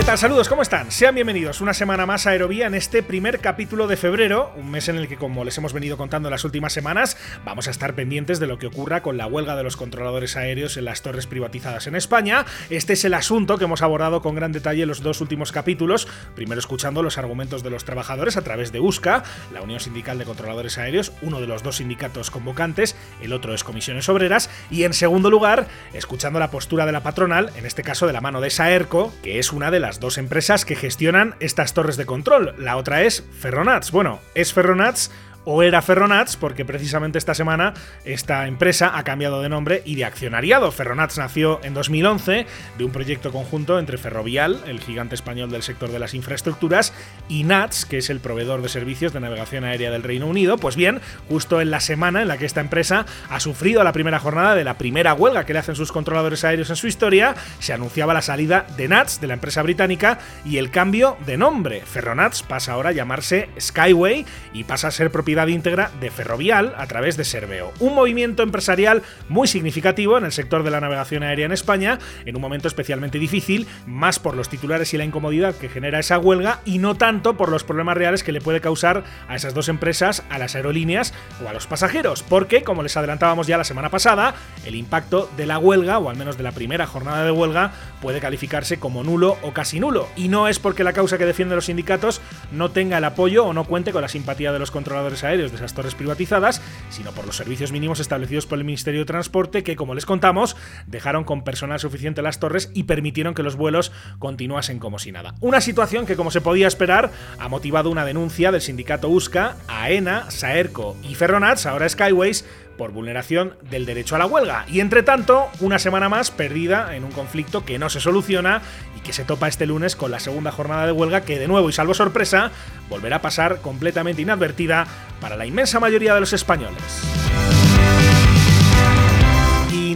¿Qué tal? Saludos, ¿cómo están? Sean bienvenidos una semana más a Aerovía en este primer capítulo de febrero, un mes en el que, como les hemos venido contando en las últimas semanas, vamos a estar pendientes de lo que ocurra con la huelga de los controladores aéreos en las torres privatizadas en España. Este es el asunto que hemos abordado con gran detalle en los dos últimos capítulos, primero escuchando los argumentos de los trabajadores a través de USCA, la Unión Sindical de Controladores Aéreos, uno de los dos sindicatos convocantes, el otro es Comisiones Obreras, y en segundo lugar, escuchando la postura de la patronal, en este caso de la mano de Saerco, que es una de las dos empresas que gestionan estas torres de control. La otra es Ferronats. Bueno, es Ferronats o era Ferronats, porque precisamente esta semana esta empresa ha cambiado de nombre y de accionariado. Ferronats nació en 2011 de un proyecto conjunto entre Ferrovial, el gigante español del sector de las infraestructuras, y NATS, que es el proveedor de servicios de navegación aérea del Reino Unido. Pues bien, justo en la semana en la que esta empresa ha sufrido la primera jornada de la primera huelga que le hacen sus controladores aéreos en su historia, se anunciaba la salida de NATS, de la empresa británica, y el cambio de nombre. Ferronats pasa ahora a llamarse Skyway y pasa a ser propiedad íntegra de Ferrovial a través de Serveo. Un movimiento empresarial muy significativo en el sector de la navegación aérea en España, en un momento especialmente difícil, más por los titulares y la incomodidad que genera esa huelga y no tanto por los problemas reales que le puede causar a esas dos empresas, a las aerolíneas o a los pasajeros, porque, como les adelantábamos ya la semana pasada, el impacto de la huelga, o al menos de la primera jornada de huelga, puede calificarse como nulo o casi nulo. Y no es porque la causa que defienden los sindicatos no tenga el apoyo o no cuente con la simpatía de los controladores aéreos de esas torres privatizadas, sino por los servicios mínimos establecidos por el Ministerio de Transporte que, como les contamos, dejaron con personal suficiente las torres y permitieron que los vuelos continuasen como si nada. Una situación que, como se podía esperar, ha motivado una denuncia del sindicato USCA, AENA, Saerco y Ferronats, ahora Skyways, por vulneración del derecho a la huelga. Y entre tanto, una semana más perdida en un conflicto que no se soluciona y que se topa este lunes con la segunda jornada de huelga que de nuevo y salvo sorpresa volverá a pasar completamente inadvertida para la inmensa mayoría de los españoles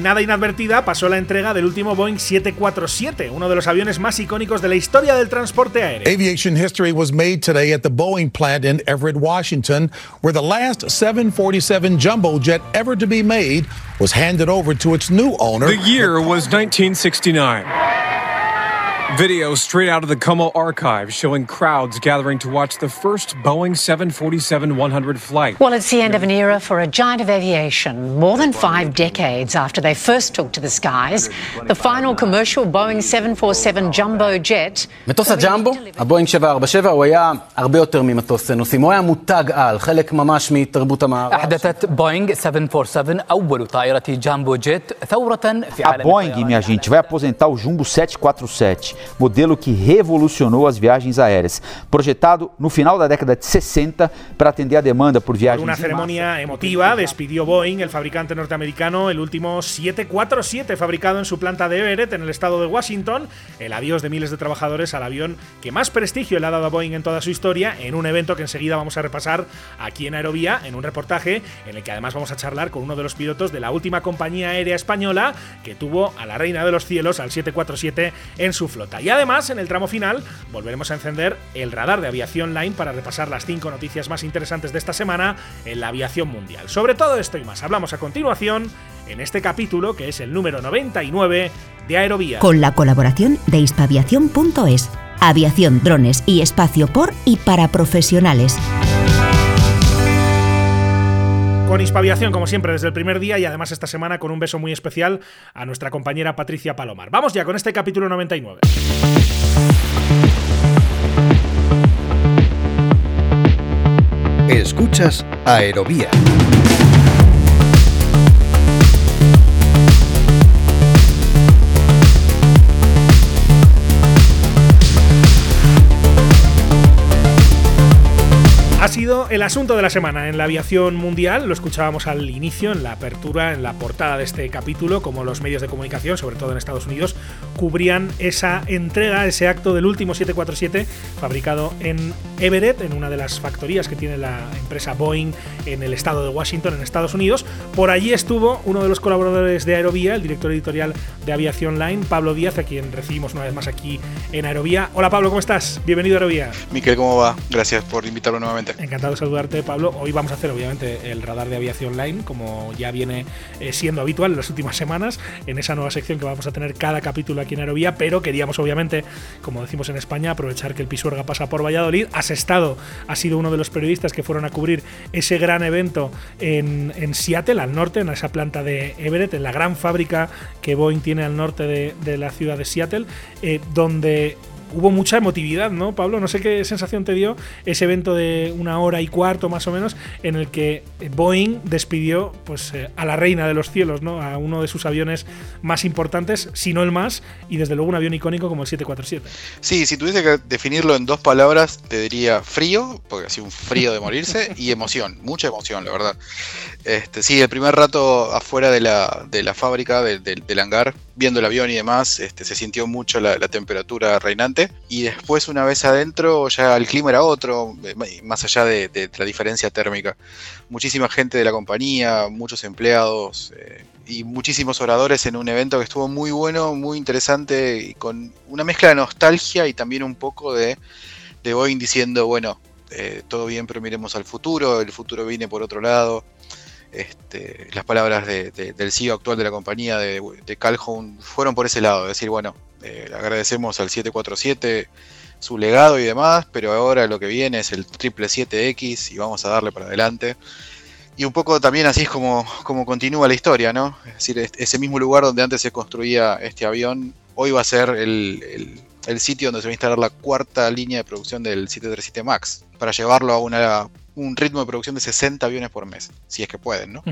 nada inadvertida pasó la entrega del último Boeing 747, uno de los aviones más icónicos de la historia del transporte aéreo. Aviation history was made today at the Boeing plant in Everett, Washington, where the last 747 jumbo jet ever to be made was handed over to its new owner. The year was 1969. Video straight out of the Como archive showing crowds gathering to watch the first Boeing 747 100 flight. Well, it's the end of an era for a giant of aviation. More than five decades after they first took to the skies, the final commercial Boeing 747 jumbo jet. מטוס הג'מבו, הבואינג 747, הוא היה הרבה יותר ממטוס נוסעים, הוא היה מותג על, חלק ממש מתרבות המערב. أحدثت بوينغ 747 أول طائرة جامبو جيت ثورة في A عالم Boeing, minha gente, vai aposentar o Jumbo 747, Modelo que revolucionou as viagens aéreas. Projetado no final da década de 60 para atender a demanda por Por viagens una em ceremonia emotiva despidió Boeing, el fabricante norteamericano, el último 747 fabricado en su planta de Everett, en el estado de Washington. El adiós de miles de trabajadores al avión que más prestigio le ha dado a Boeing en toda su historia, en un evento que enseguida vamos a repasar aquí en Aerovía, en un reportaje en el que además vamos a charlar con uno de los pilotos de la última compañía aérea española que tuvo a la reina de los cielos, al 747, en su flota. Y además, en el tramo final, volveremos a encender el radar de aviación line para repasar las cinco noticias más interesantes de esta semana en la aviación mundial. Sobre todo esto y más hablamos a continuación en este capítulo, que es el número 99 de Aerovía. Con la colaboración de hispaviación.es. Aviación, drones y espacio por y para profesionales. Con Hispaviación, como siempre, desde el primer día y además esta semana con un beso muy especial a nuestra compañera Patricia Palomar. Vamos ya con este capítulo 99. Escuchas Aerovía. Ha sido el asunto de la semana en la aviación mundial. Lo escuchábamos al inicio, en la apertura, en la portada de este capítulo, como los medios de comunicación, sobre todo en Estados Unidos, cubrían esa entrega, ese acto del último 747 fabricado en Everett, en una de las factorías que tiene la empresa Boeing en el estado de Washington, en Estados Unidos. Por allí estuvo uno de los colaboradores de Aerovía, el director editorial de Aviación Line, Pablo Díaz, a quien recibimos una vez más aquí en Aerovía. Hola Pablo, ¿cómo estás? Bienvenido a Aerovía. Miquel, ¿cómo va? Gracias por invitarlo nuevamente. Encantado de saludarte, Pablo. Hoy vamos a hacer, obviamente, el radar de aviación line, como ya viene eh, siendo habitual en las últimas semanas, en esa nueva sección que vamos a tener cada capítulo aquí en Aerovía, pero queríamos, obviamente, como decimos en España, aprovechar que el Pisuerga pasa por Valladolid. Has estado, has sido uno de los periodistas que fueron a cubrir ese gran evento en, Seattle, al norte, en esa planta de Everett, en la gran fábrica que Boeing tiene al norte de, la ciudad de Seattle, eh, donde hubo mucha emotividad, ¿no, Pablo? No sé qué sensación te dio ese evento de una hora y cuarto más o menos en el que Boeing despidió pues, eh, a la reina de los cielos, ¿no? A uno de sus aviones más importantes, si no el más, y desde luego un avión icónico como el 747. Sí, si tuviese que definirlo en dos palabras, te diría frío, porque sido un frío de morirse, y emoción, mucha emoción, la verdad. Este, sí, el primer rato afuera de la, de la fábrica, del hangar, viendo el avión y demás, este, se sintió mucho la, temperatura reinante. Y después, una vez adentro, ya el clima era otro, eh, más allá de, la diferencia térmica. Muchísima gente de la compañía, muchos empleados eh, y muchísimos oradores en un evento que estuvo muy bueno, muy interesante y con una mezcla de nostalgia y también un poco de, de Boeing diciendo, bueno, eh, todo bien, pero miremos al futuro, el futuro viene por otro lado. Este, las palabras del CEO actual de la compañía, de, Calhoun, fueron por ese lado, decir, bueno, eh, agradecemos al 747 su legado y demás, pero ahora lo que viene es el 777X y vamos a darle para adelante. Y un poco también así es como, como continúa la historia, ¿no? Es decir, ese mismo lugar donde antes se construía este avión, hoy va a ser el, el sitio donde se va a instalar la cuarta línea de producción del 737 MAX, para llevarlo a una un ritmo de producción de 60 aviones por mes, si es que pueden, ¿no?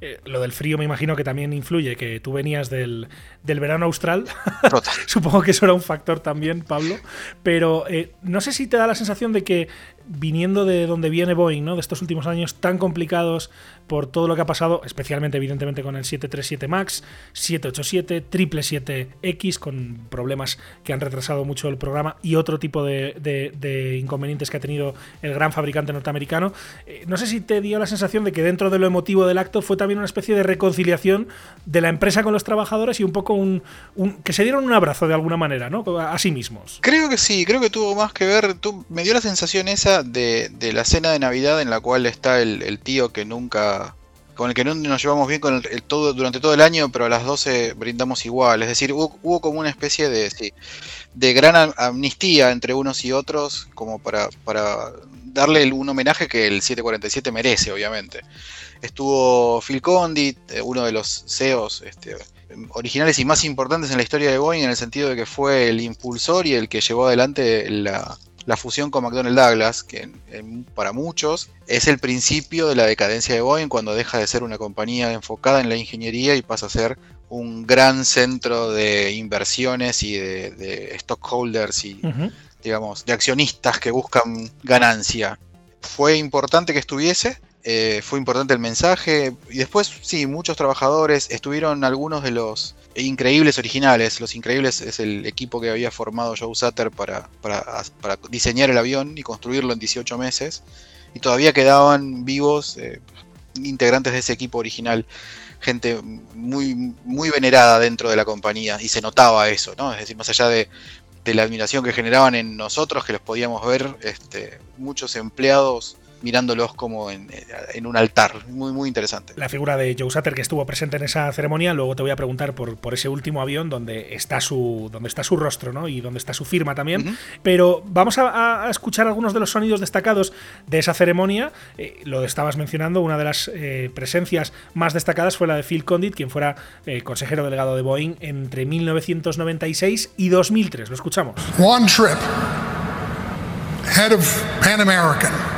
Eh, lo del frío me imagino que también influye, que tú venías del, verano austral. Supongo que eso era un factor también, Pablo. Pero eh, no sé si te da la sensación de que viniendo de donde viene Boeing, ¿no? De estos últimos años tan complicados por todo lo que ha pasado, especialmente evidentemente con el 737 MAX, 787, 777X, con problemas que han retrasado mucho el programa y otro tipo de, inconvenientes que ha tenido el gran fabricante norteamericano. Eh, no sé si te dio la sensación de que dentro de lo emotivo del acto fue también una especie de reconciliación de la empresa con los trabajadores y un poco un, que se dieron un abrazo de alguna manera, ¿no? A sí mismos. Creo que sí, creo que tuvo más que ver, me dio la sensación esa de, la cena de Navidad en la cual está el, tío que nunca. Con el que no nos llevamos bien con el, todo, durante todo el año, pero a las 12 brindamos igual. Es decir, hubo, como una especie de, de gran amnistía entre unos y otros, como para, para darle un homenaje que el 747 merece, obviamente. Estuvo Phil Condit, eh, uno de los CEOs este, originales y más importantes en la historia de Boeing, en el sentido de que fue el impulsor y el que llevó adelante la, la fusión con McDonnell Douglas, que para muchos es el principio de la decadencia de Boeing cuando deja de ser una compañía enfocada en la ingeniería y pasa a ser un gran centro de inversiones y de, stockholders y digamos de accionistas que buscan ganancia. Fue importante que estuviese, eh, fue importante el mensaje y después sí, muchos trabajadores, estuvieron algunos de los increíbles originales, los increíbles es el equipo que había formado Joe Sutter para, para, diseñar el avión y construirlo en 18 meses. Y todavía quedaban vivos eh, integrantes de ese equipo original, gente muy, muy venerada dentro de la compañía y se notaba eso, ¿no? Es decir, más allá de, de la admiración que generaban en nosotros, que los podíamos ver, este, muchos empleados mirándolos como en, un altar. Muy, muy interesante. La figura de Joe Sutter que estuvo presente en esa ceremonia, luego te voy a preguntar por, por ese último avión donde está su, donde está su rostro ¿no? y donde está su firma también. Pero vamos a, escuchar algunos de los sonidos destacados de esa ceremonia. Eh, lo estabas mencionando, una de las eh, presencias más destacadas fue la de Phil Condit, quien fuera eh, consejero delegado de Boeing entre 1996 y 2003. Lo escuchamos. One trip, head of Pan American.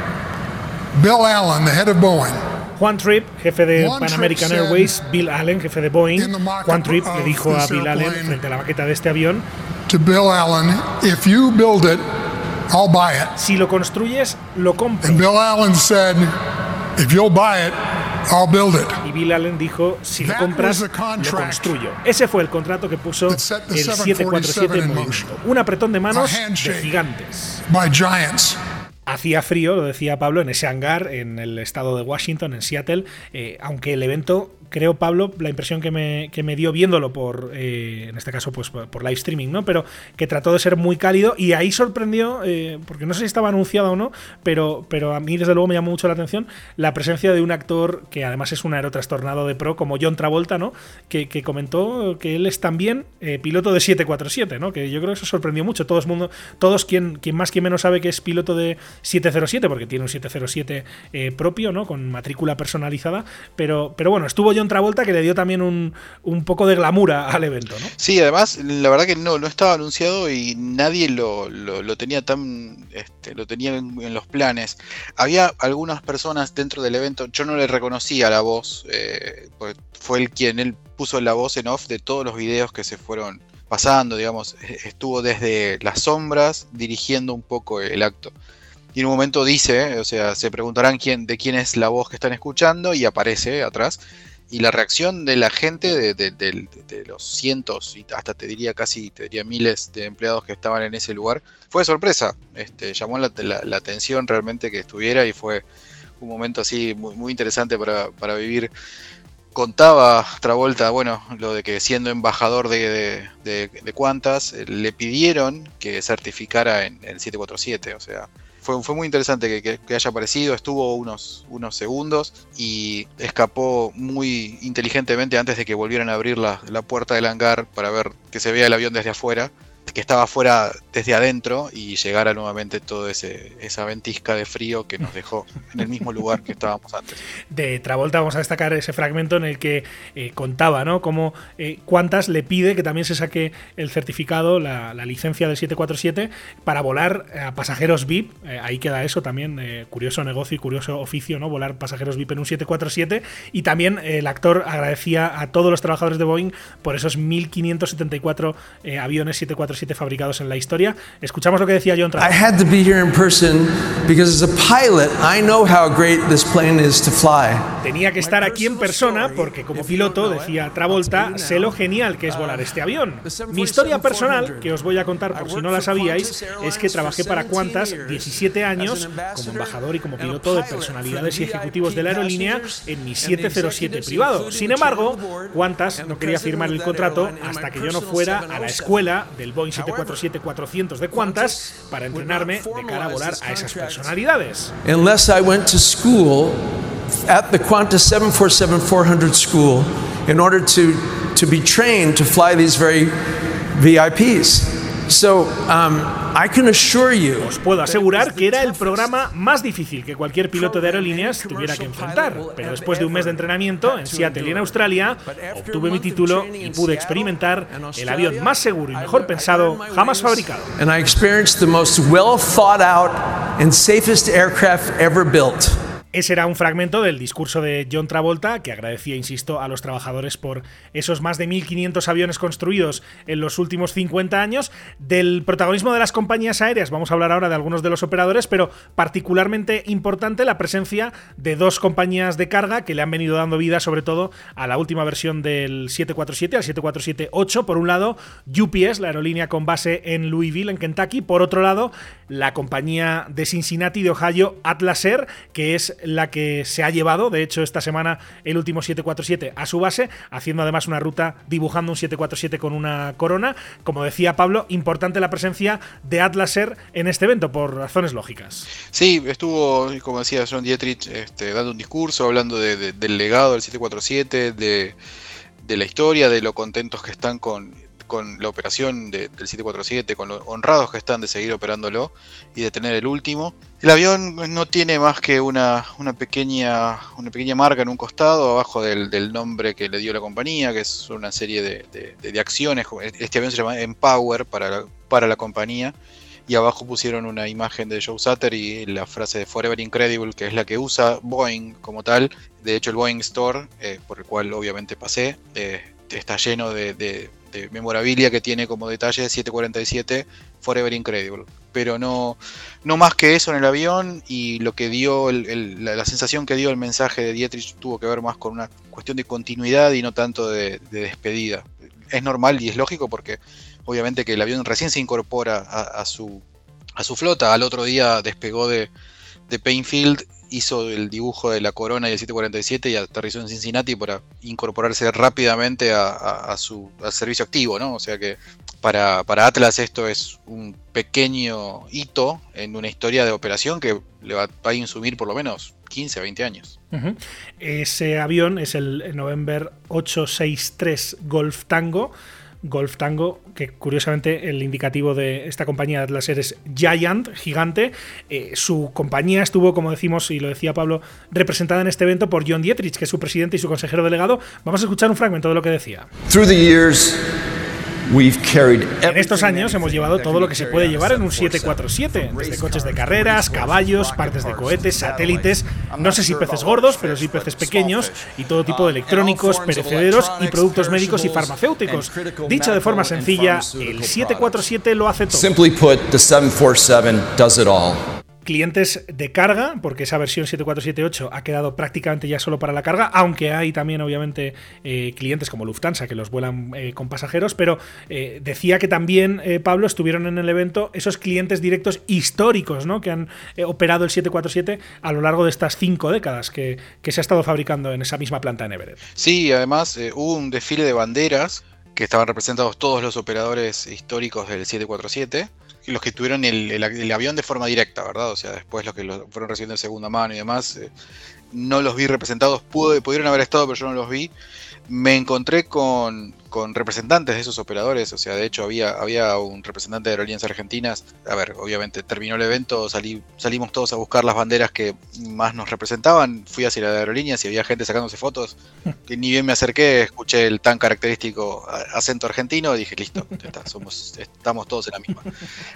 Bill Allen, the head of Boeing. Juan Tripp, jefe de Pan American Airways, Bill Allen, jefe de Boeing. Juan Tripp le dijo a Bill Allen frente a la maqueta de este avión: to Bill Allen, if you build it, I'll buy it. Si lo construyes, lo compro. And Bill Allen said, if you'll buy it, I'll build it. Y Bill Allen dijo, si lo compras, lo construyo. Ese fue el contrato que puso el 747 en movimiento. Un apretón de manos de gigantes. By giants. Hacía frío, lo decía Pablo, en ese hangar en el estado de Washington, en Seattle, eh, aunque el evento creo, Pablo, la impresión que me, que me dio viéndolo por, eh, en este caso, pues por live streaming, ¿no? Pero que trató de ser muy cálido y ahí sorprendió, eh, porque no sé si estaba anunciado o no, pero, pero a mí desde luego me llamó mucho la atención la presencia de un actor que además es un aerotrastornado de pro, como John Travolta, ¿no? Que, comentó que él es también eh, piloto de 747, ¿no? Que yo creo que eso sorprendió mucho. Todo mundo, todos quien, quien más, quien menos sabe que es piloto de 707, porque tiene un 707 propio, ¿no? Con matrícula personalizada, pero, pero bueno, estuvo John Travolta que le dio también un, un poco de glamura al evento, ¿no? Sí, además, la verdad que no, no estaba anunciado y nadie lo, lo, tenía tan, este, lo tenía en, los planes. Había algunas personas dentro del evento, yo no le reconocía la voz, eh, fue el quien él puso la voz en off de todos los videos que se fueron pasando, digamos, e, estuvo desde las sombras dirigiendo un poco el acto. Y en un momento dice, o sea, se preguntarán quién, de quién es la voz que están escuchando y aparece atrás. Y la reacción de la gente, de, los cientos y hasta te diría casi, te diría miles de empleados que estaban en ese lugar, fue sorpresa. Este, llamó la, atención realmente que estuviera y fue un momento así muy, muy interesante para, para vivir contaba Travolta, bueno, lo de que siendo embajador de, de, Qantas, le pidieron que certificara en el 747, o sea, fue, fue muy interesante que, haya aparecido, estuvo unos, unos segundos y escapó muy inteligentemente antes de que volvieran a abrir la, la puerta del hangar para ver que se vea el avión desde afuera que estaba fuera desde adentro y llegara nuevamente toda esa ventisca de frío que nos dejó en el mismo lugar que estábamos antes. De Travolta vamos a destacar ese fragmento en el que eh, contaba, ¿no? Como eh, cuántas le pide que también se saque el certificado, la, licencia del 747 para volar a pasajeros VIP. Eh, ahí queda eso también, curioso negocio y curioso oficio, ¿no? Volar pasajeros VIP en un 747. Y también el actor agradecía a todos los trabajadores de Boeing por esos 1574 aviones 747 fabricados en la historia. Escuchamos lo que decía John Travolta. I had to be here in person because as a pilot, I know how great this plane is to fly. Tenía que estar aquí en persona porque como piloto, decía Travolta, sé lo genial que es volar este avión. Mi historia personal, que os voy a contar por si no la sabíais, es que trabajé para Qantas 17 años como embajador y como piloto de personalidades y ejecutivos de la aerolínea en mi 707 privado. Sin embargo, Qantas no quería firmar el contrato hasta que yo no fuera a la escuela del Boeing 747-400 de Qantas para entrenarme de cara a volar a esas personalidades. Unless I went to school at the Qantas 747-400 school in order to, to be trained to fly these very VIPs. So, um, I can assure you Os puedo asegurar que era el programa más difícil que cualquier piloto de aerolíneas tuviera que enfrentar, pero después de un mes de entrenamiento en Seattle y en Australia, obtuve mi título y pude experimentar el avión más seguro y mejor pensado jamás fabricado. And I experienced the most well thought out and safest aircraft ever built. Ese era un fragmento del discurso de John Travolta, que agradecía, insisto, a los trabajadores por esos más de 1.500 aviones construidos en los últimos 50 años. Del protagonismo de las compañías aéreas, vamos a hablar ahora de algunos de los operadores, pero particularmente importante la presencia de dos compañías de carga que le han venido dando vida, sobre todo, a la última versión del 747, al 747-8. Por un lado, UPS, la aerolínea con base en Louisville, en Kentucky. Por otro lado, la compañía de Cincinnati, de Ohio, Atlas Air, que es la que se ha llevado, de hecho, esta semana el último 747 a su base, haciendo además una ruta dibujando un 747 con una corona. Como decía Pablo, importante la presencia de Atlas Air en este evento, por razones lógicas. Sí, estuvo, como decía John Dietrich, este, dando un discurso, hablando del legado del 747, de, de la historia, de lo contentos que están con con la operación del 747, con lo honrados que están de seguir operándolo y de tener el último. El avión no tiene más que una, una, pequeña, una pequeña marca en un costado, abajo del, nombre que le dio la compañía, que es una serie de, acciones. Este avión se llama Empower para la, para la compañía. Y abajo pusieron una imagen de Joe Sutter y la frase de Forever Incredible, que es la que usa Boeing como tal. De hecho, el Boeing Store, eh, por el cual obviamente pasé, eh, está lleno de memorabilia que tiene como detalle 747 Forever Incredible. Pero no, no más que eso en el avión y lo que dio, la, sensación que dio el mensaje de Dietrich tuvo que ver más con una cuestión de continuidad y no tanto de, despedida. Es normal y es lógico porque obviamente que el avión recién se incorpora a, su, a su flota, al otro día despegó de, de Painfield hizo el dibujo de la corona y el 747 y aterrizó en Cincinnati para incorporarse rápidamente a, su servicio activo, ¿no? O sea que para, para, Atlas esto es un pequeño hito en una historia de operación que le va, a insumir por lo menos 15, 20 años. Ese avión es el November 863 Golf Tango Golf Tango, que curiosamente el indicativo de esta compañía de Atlas es Giant, gigante. Eh, su compañía estuvo, como decimos y lo decía Pablo, representada en este evento por John Dietrich, que es su presidente y su consejero delegado. Vamos a escuchar un fragmento de lo que decía. En estos años hemos llevado todo lo que se puede llevar en un 747, desde coches de carreras, caballos, partes de cohetes, satélites, no sé si peces gordos, pero sí peces pequeños, y todo tipo de electrónicos, perecederos y productos médicos y farmacéuticos. Dicho de forma sencilla, el 747 lo hace todo clientes de carga, porque esa versión 7478 ha quedado prácticamente ya solo para la carga, aunque hay también obviamente eh, clientes como Lufthansa que los vuelan eh, con pasajeros, pero eh, decía que también, Pablo, estuvieron en el evento esos clientes directos históricos ¿no? que han operado el 747 a lo largo de estas cinco décadas que, que, se ha estado fabricando en esa misma planta en Everett. Sí, además hubo un desfile de banderas que estaban representados todos los operadores históricos del 747 los que tuvieron el, avión de forma directa, ¿verdad? O sea, después los que lo fueron recibiendo de segunda mano y demás, eh, no los vi representados, pudieron haber estado, pero yo no los vi me encontré con, representantes de esos operadores, o sea, de hecho había, había un representante de aerolíneas argentinas, a ver, obviamente terminó el evento, salimos todos a buscar las banderas que más nos representaban, fui hacia la aerolíneas y había gente sacándose fotos, que ni bien me acerqué, escuché el tan característico acento argentino y dije, listo, somos, estamos todos en la misma.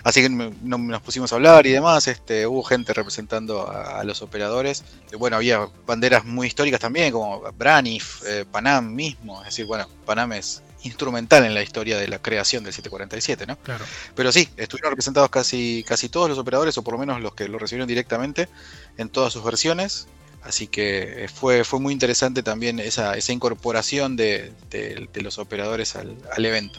Así que nos pusimos a hablar y demás, este, hubo gente representando a, los operadores, bueno, había banderas muy históricas también, como Braniff, eh, Panam, mismo. Es decir, bueno, Panam es instrumental en la historia de la creación del 747, ¿no? Claro. Pero sí, estuvieron representados casi, casi todos los operadores, o por lo menos los que lo recibieron directamente, en todas sus versiones. Así que eh, fue, fue muy interesante también esa, esa incorporación de, los operadores al, evento.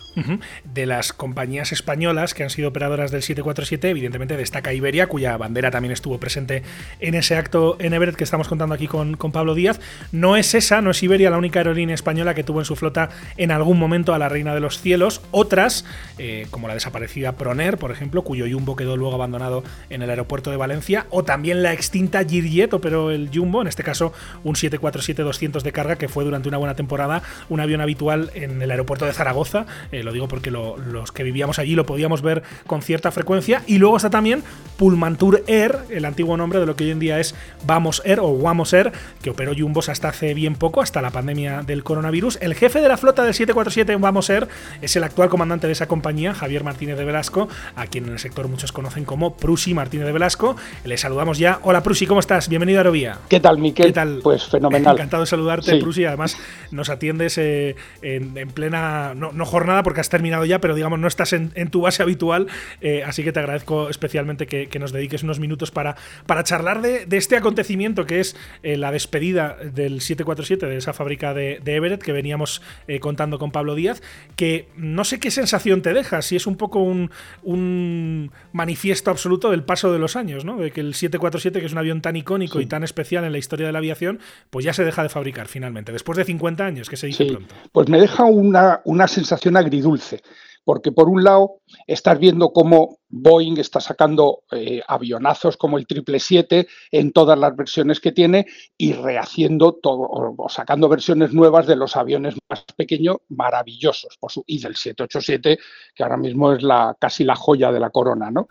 De las compañías españolas que han sido operadoras del 747, evidentemente destaca Iberia, cuya bandera también estuvo presente en ese acto en Everett que estamos contando aquí con, con Pablo Díaz. No es esa, no es Iberia la única aerolínea española que tuvo en su flota en algún momento a la Reina de los Cielos. Otras, eh, como la desaparecida Proner, por ejemplo, cuyo Jumbo quedó luego abandonado en el aeropuerto de Valencia, o también la extinta Girjet operó el Jumbo en este caso un 747-200 de carga, que fue durante una buena temporada un avión habitual en el aeropuerto de Zaragoza. Eh, lo digo porque los que vivíamos allí lo podíamos ver con cierta frecuencia. Y luego está también Pullmantur Air, el antiguo nombre de lo que hoy en día es Vamos Air o Wamos Air, que operó Jumbos hasta hace bien poco, hasta la pandemia del coronavirus. El jefe de la flota del 747 en Vamos Air es el actual comandante de esa compañía, Javier Martínez de Velasco, a quien en el sector muchos conocen como Prusi Martínez de Velasco. Le saludamos ya. Hola Prusi, ¿cómo estás? Bienvenido a Aerovía. ¿Qué tal, Miquel? ¿Qué tal? Pues fenomenal. Encantado de saludarte, Prusi. Además, nos atiendes eh, en, plena, no, jornada porque has terminado ya, pero digamos, no estás en, tu base habitual. Eh, así que te agradezco especialmente que, nos dediques unos minutos para, para charlar de, este acontecimiento que es eh, la despedida del 747, de esa fábrica de, Everett que veníamos contando con Pablo Díaz. Que no sé qué sensación te deja, si es un poco un, un manifiesto absoluto del paso de los años, ¿no? De que el 747, que es un avión tan icónico y tan especial en la historia de la aviación, pues ya se deja de fabricar finalmente, después de 50 años, que se dice pronto. Pues me deja una, una sensación agridulce porque por un lado estás viendo cómo Boeing está sacando eh, avionazos como el 777 en todas las versiones que tiene y rehaciendo todo, o sacando versiones nuevas de los aviones más pequeños, maravillosos, por su, y del 787, que ahora mismo es la, casi la joya de la corona, ¿no?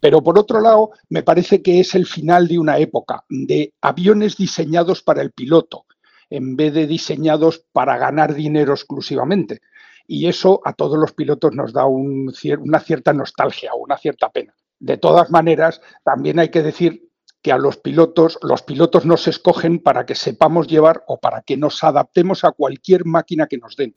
Pero por otro lado, me parece que es el final de una época de aviones diseñados para el piloto, en vez de diseñados para ganar dinero exclusivamente y eso a todos los pilotos nos da una cierta nostalgia o una cierta pena. De todas maneras, también hay que decir que a los pilotos, los pilotos nos escogen para que sepamos llevar o para que nos adaptemos a cualquier máquina que nos den.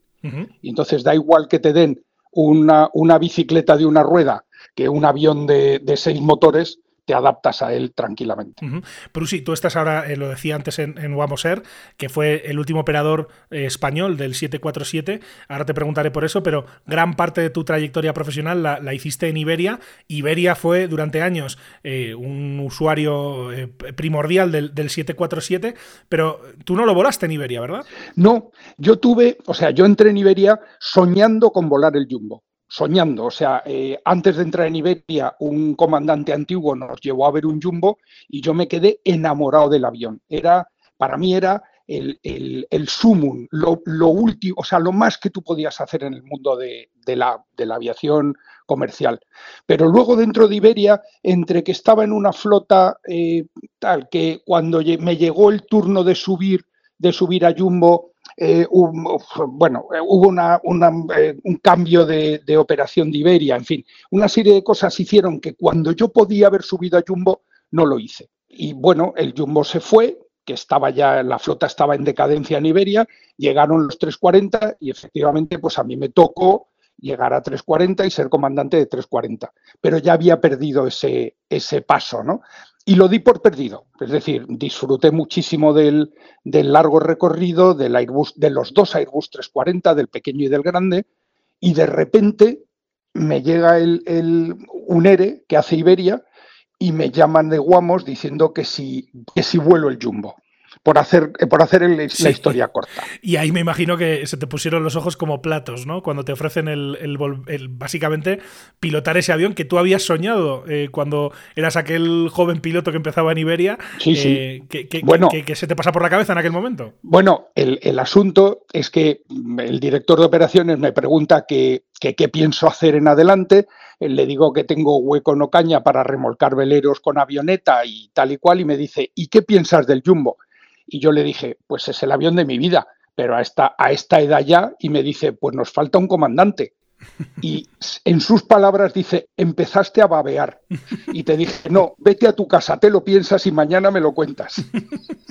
Y entonces da igual que te den una, una, bicicleta de una rueda que un avión de, de seis motores, te adaptas a él tranquilamente. Pero sí, tú estás ahora, eh, lo decía antes en, en Air, que fue el último operador eh, español del 747. Ahora te preguntaré por eso, pero gran parte de tu trayectoria profesional la, hiciste en Iberia. Iberia fue durante años eh, un usuario primordial del, del 747, pero tú no lo volaste en Iberia, ¿verdad? No, yo tuve, o sea, yo entré en Iberia soñando con volar el Jumbo soñando. O sea, eh, antes de entrar en Iberia, un comandante antiguo nos llevó a ver un jumbo y yo me quedé enamorado del avión. Era, para mí era el, el, sumum, lo, último, o sea, lo más que tú podías hacer en el mundo de, la, de la aviación comercial. Pero luego dentro de Iberia, entre que estaba en una flota eh, tal que cuando me llegó el turno de subir, de subir a Jumbo, eh, bueno, eh, hubo eh, un cambio de, operación de Iberia, en fin, una serie de cosas hicieron que cuando yo podía haber subido a Jumbo, no lo hice. Y bueno, el Jumbo se fue, que estaba ya, la flota estaba en decadencia en Iberia, llegaron los 340 y efectivamente pues a mí me tocó llegar a 340 y ser comandante de 340, pero ya había perdido ese, ese paso, ¿no? Y lo di por perdido. Es decir, disfruté muchísimo del, largo recorrido del Airbus, de los dos Airbus 340, del pequeño y del grande, y de repente me llega el, un ERE que hace Iberia y me llaman de Guamos diciendo que si, que si vuelo el Jumbo por hacer, eh, por hacer la historia corta. Y ahí me imagino que se te pusieron los ojos como platos, ¿no? Cuando te ofrecen el, básicamente pilotar ese avión que tú habías soñado eh, cuando eras aquel joven piloto que empezaba en Iberia. Sí, sí. Eh, que, bueno, que, se te pasa por la cabeza en aquel momento. Bueno, el, asunto es que el director de operaciones me pregunta qué pienso hacer en adelante. Le digo que tengo hueco en Ocaña para remolcar veleros con avioneta y tal y cual, y me dice, ¿y qué piensas del Jumbo? Y yo le dije, pues es el avión de mi vida, pero a esta, a esta edad ya, y me dice, pues nos falta un comandante. Y en sus palabras dice, empezaste a babear. Y te dije, no, vete a tu casa, te lo piensas y mañana me lo cuentas.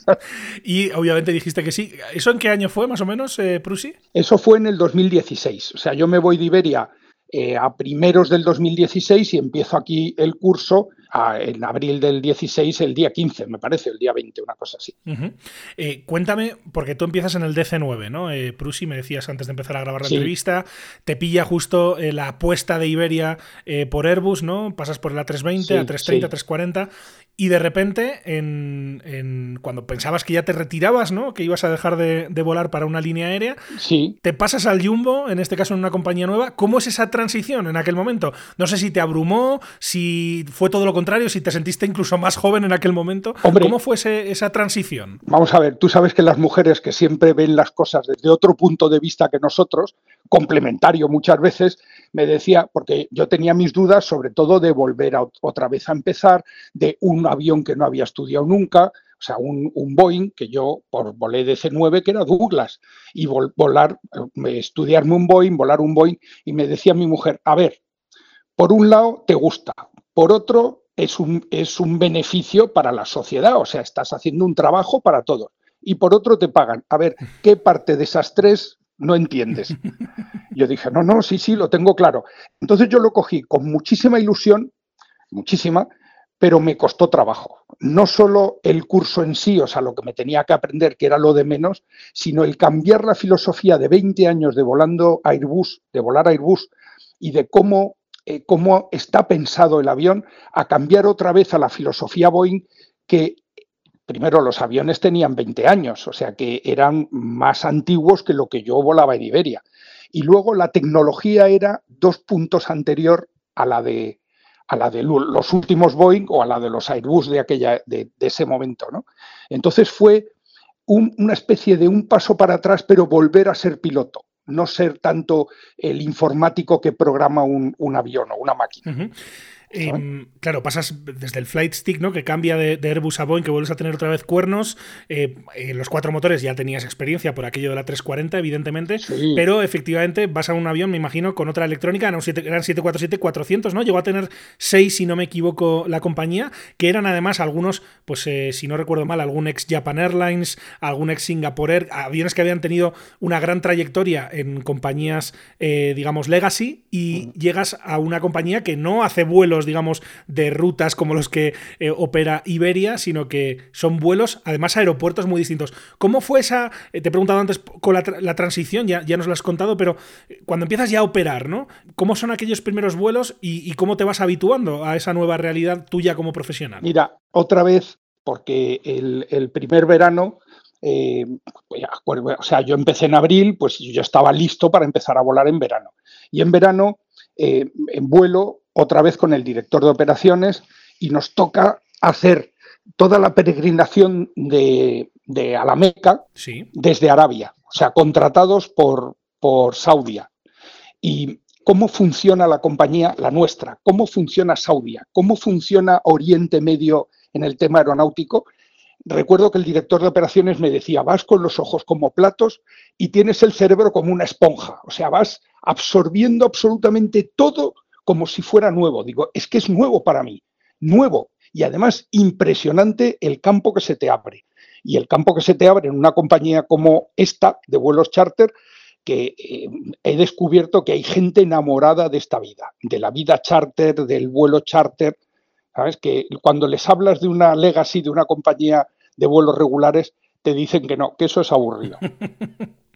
y obviamente dijiste que sí. ¿Eso en qué año fue más o menos, eh, Prusi? Eso fue en el 2016. O sea, yo me voy de Iberia eh, a primeros del 2016 y empiezo aquí el curso en abril del 16, el día 15, me parece, el día 20, una cosa así. Eh, cuéntame, porque tú empiezas en el DC9, ¿no? Eh, Prusi, me decías antes de empezar a grabar la entrevista, te pilla justo eh, la apuesta de Iberia por Airbus, ¿no? Pasas por el A320, A330, A340, y de repente, en, cuando pensabas que ya te retirabas, ¿no? Que ibas a dejar de, volar para una línea aérea, sí. te pasas al Jumbo, en este caso en una compañía nueva. ¿Cómo es esa transición en aquel momento? No sé si te abrumó, si fue todo lo contrario, si te sentiste incluso más joven en aquel momento. ¿Cómo fue esa transición? Vamos a ver, tú sabes que las mujeres que siempre ven las cosas desde otro punto de vista que nosotros, complementario muchas veces, me decía, porque yo tenía mis dudas sobre todo de volver otra vez a empezar, de un avión que no había estudiado nunca, o sea, un, Boeing que yo por volé de C9 que era Douglas y volar, eh, estudiarme un Boeing, volar un Boeing y me decía mi mujer, a ver, por un lado te gusta, por otro es un, es un beneficio para la sociedad, o sea, estás haciendo un trabajo para todos. Y por otro te pagan. A ver, ¿qué parte de esas tres no entiendes? Yo dije, no, no, sí, sí, lo tengo claro. Entonces yo lo cogí con muchísima ilusión, muchísima, pero me costó trabajo. No solo el curso en sí, o sea, lo que me tenía que aprender, que era lo de menos, sino el cambiar la filosofía de 20 años de volando Airbus, de volar Airbus, y de cómo eh, cómo está pensado el avión, a cambiar otra vez a la filosofía Boeing que primero los aviones tenían 20 años, o sea que eran más antiguos que lo que yo volaba en Iberia. Y luego la tecnología era dos puntos anterior a la de, a la de los últimos Boeing o a la de los Airbus de, aquella, de, ese momento. ¿no? Entonces fue una especie de un paso para atrás, pero volver a ser piloto no ser tanto el informático que programa un, avión o una máquina. Em, claro, pasas desde el flight stick, ¿no? Que cambia de, Airbus a Boeing, que vuelves a tener otra vez cuernos. Eh, los cuatro motores ya tenías experiencia por aquello de la 340, evidentemente. Pero efectivamente vas a un avión, me imagino, con otra electrónica. Eran, 747-400, ¿no? Llegó a tener seis, si no me equivoco, la compañía, que eran además algunos, pues eh, si no recuerdo mal, algún ex Japan Airlines, algún ex Singapore Air, aviones que habían tenido una gran trayectoria en compañías, eh, digamos, legacy, y llegas a una compañía que no hace vuelo vuelos, digamos, de rutas como los que eh, opera Iberia, sino que son vuelos, además, aeropuertos muy distintos. ¿Cómo fue esa, te he preguntado antes con la, transición, ya, ya nos lo has contado, pero cuando empiezas ya a operar, ¿no? ¿Cómo son aquellos primeros vuelos y, cómo te vas habituando a esa nueva realidad tuya como profesional? Mira, otra vez, porque el, primer verano, eh, o sea, yo empecé en abril, pues yo estaba listo para empezar a volar en verano. Y en verano, eh, en vuelo, otra vez con el director de operaciones, y nos toca hacer toda la peregrinación de, de Alameca desde Arabia, o sea, contratados por, por Saudia. Y cómo funciona la compañía, la nuestra, cómo funciona Saudia, cómo funciona Oriente Medio en el tema aeronáutico. Recuerdo que el director de operaciones me decía, vas con los ojos como platos y tienes el cerebro como una esponja, o sea, vas absorbiendo absolutamente todo como si fuera nuevo. Digo, es que es nuevo para mí, nuevo y además impresionante el campo que se te abre. Y el campo que se te abre en una compañía como esta de vuelos charter que eh, he descubierto que hay gente enamorada de esta vida, de la vida charter, del vuelo charter. ¿Sabes? Que cuando les hablas de una legacy, de una compañía de vuelos regulares, te dicen que no, que eso es aburrido.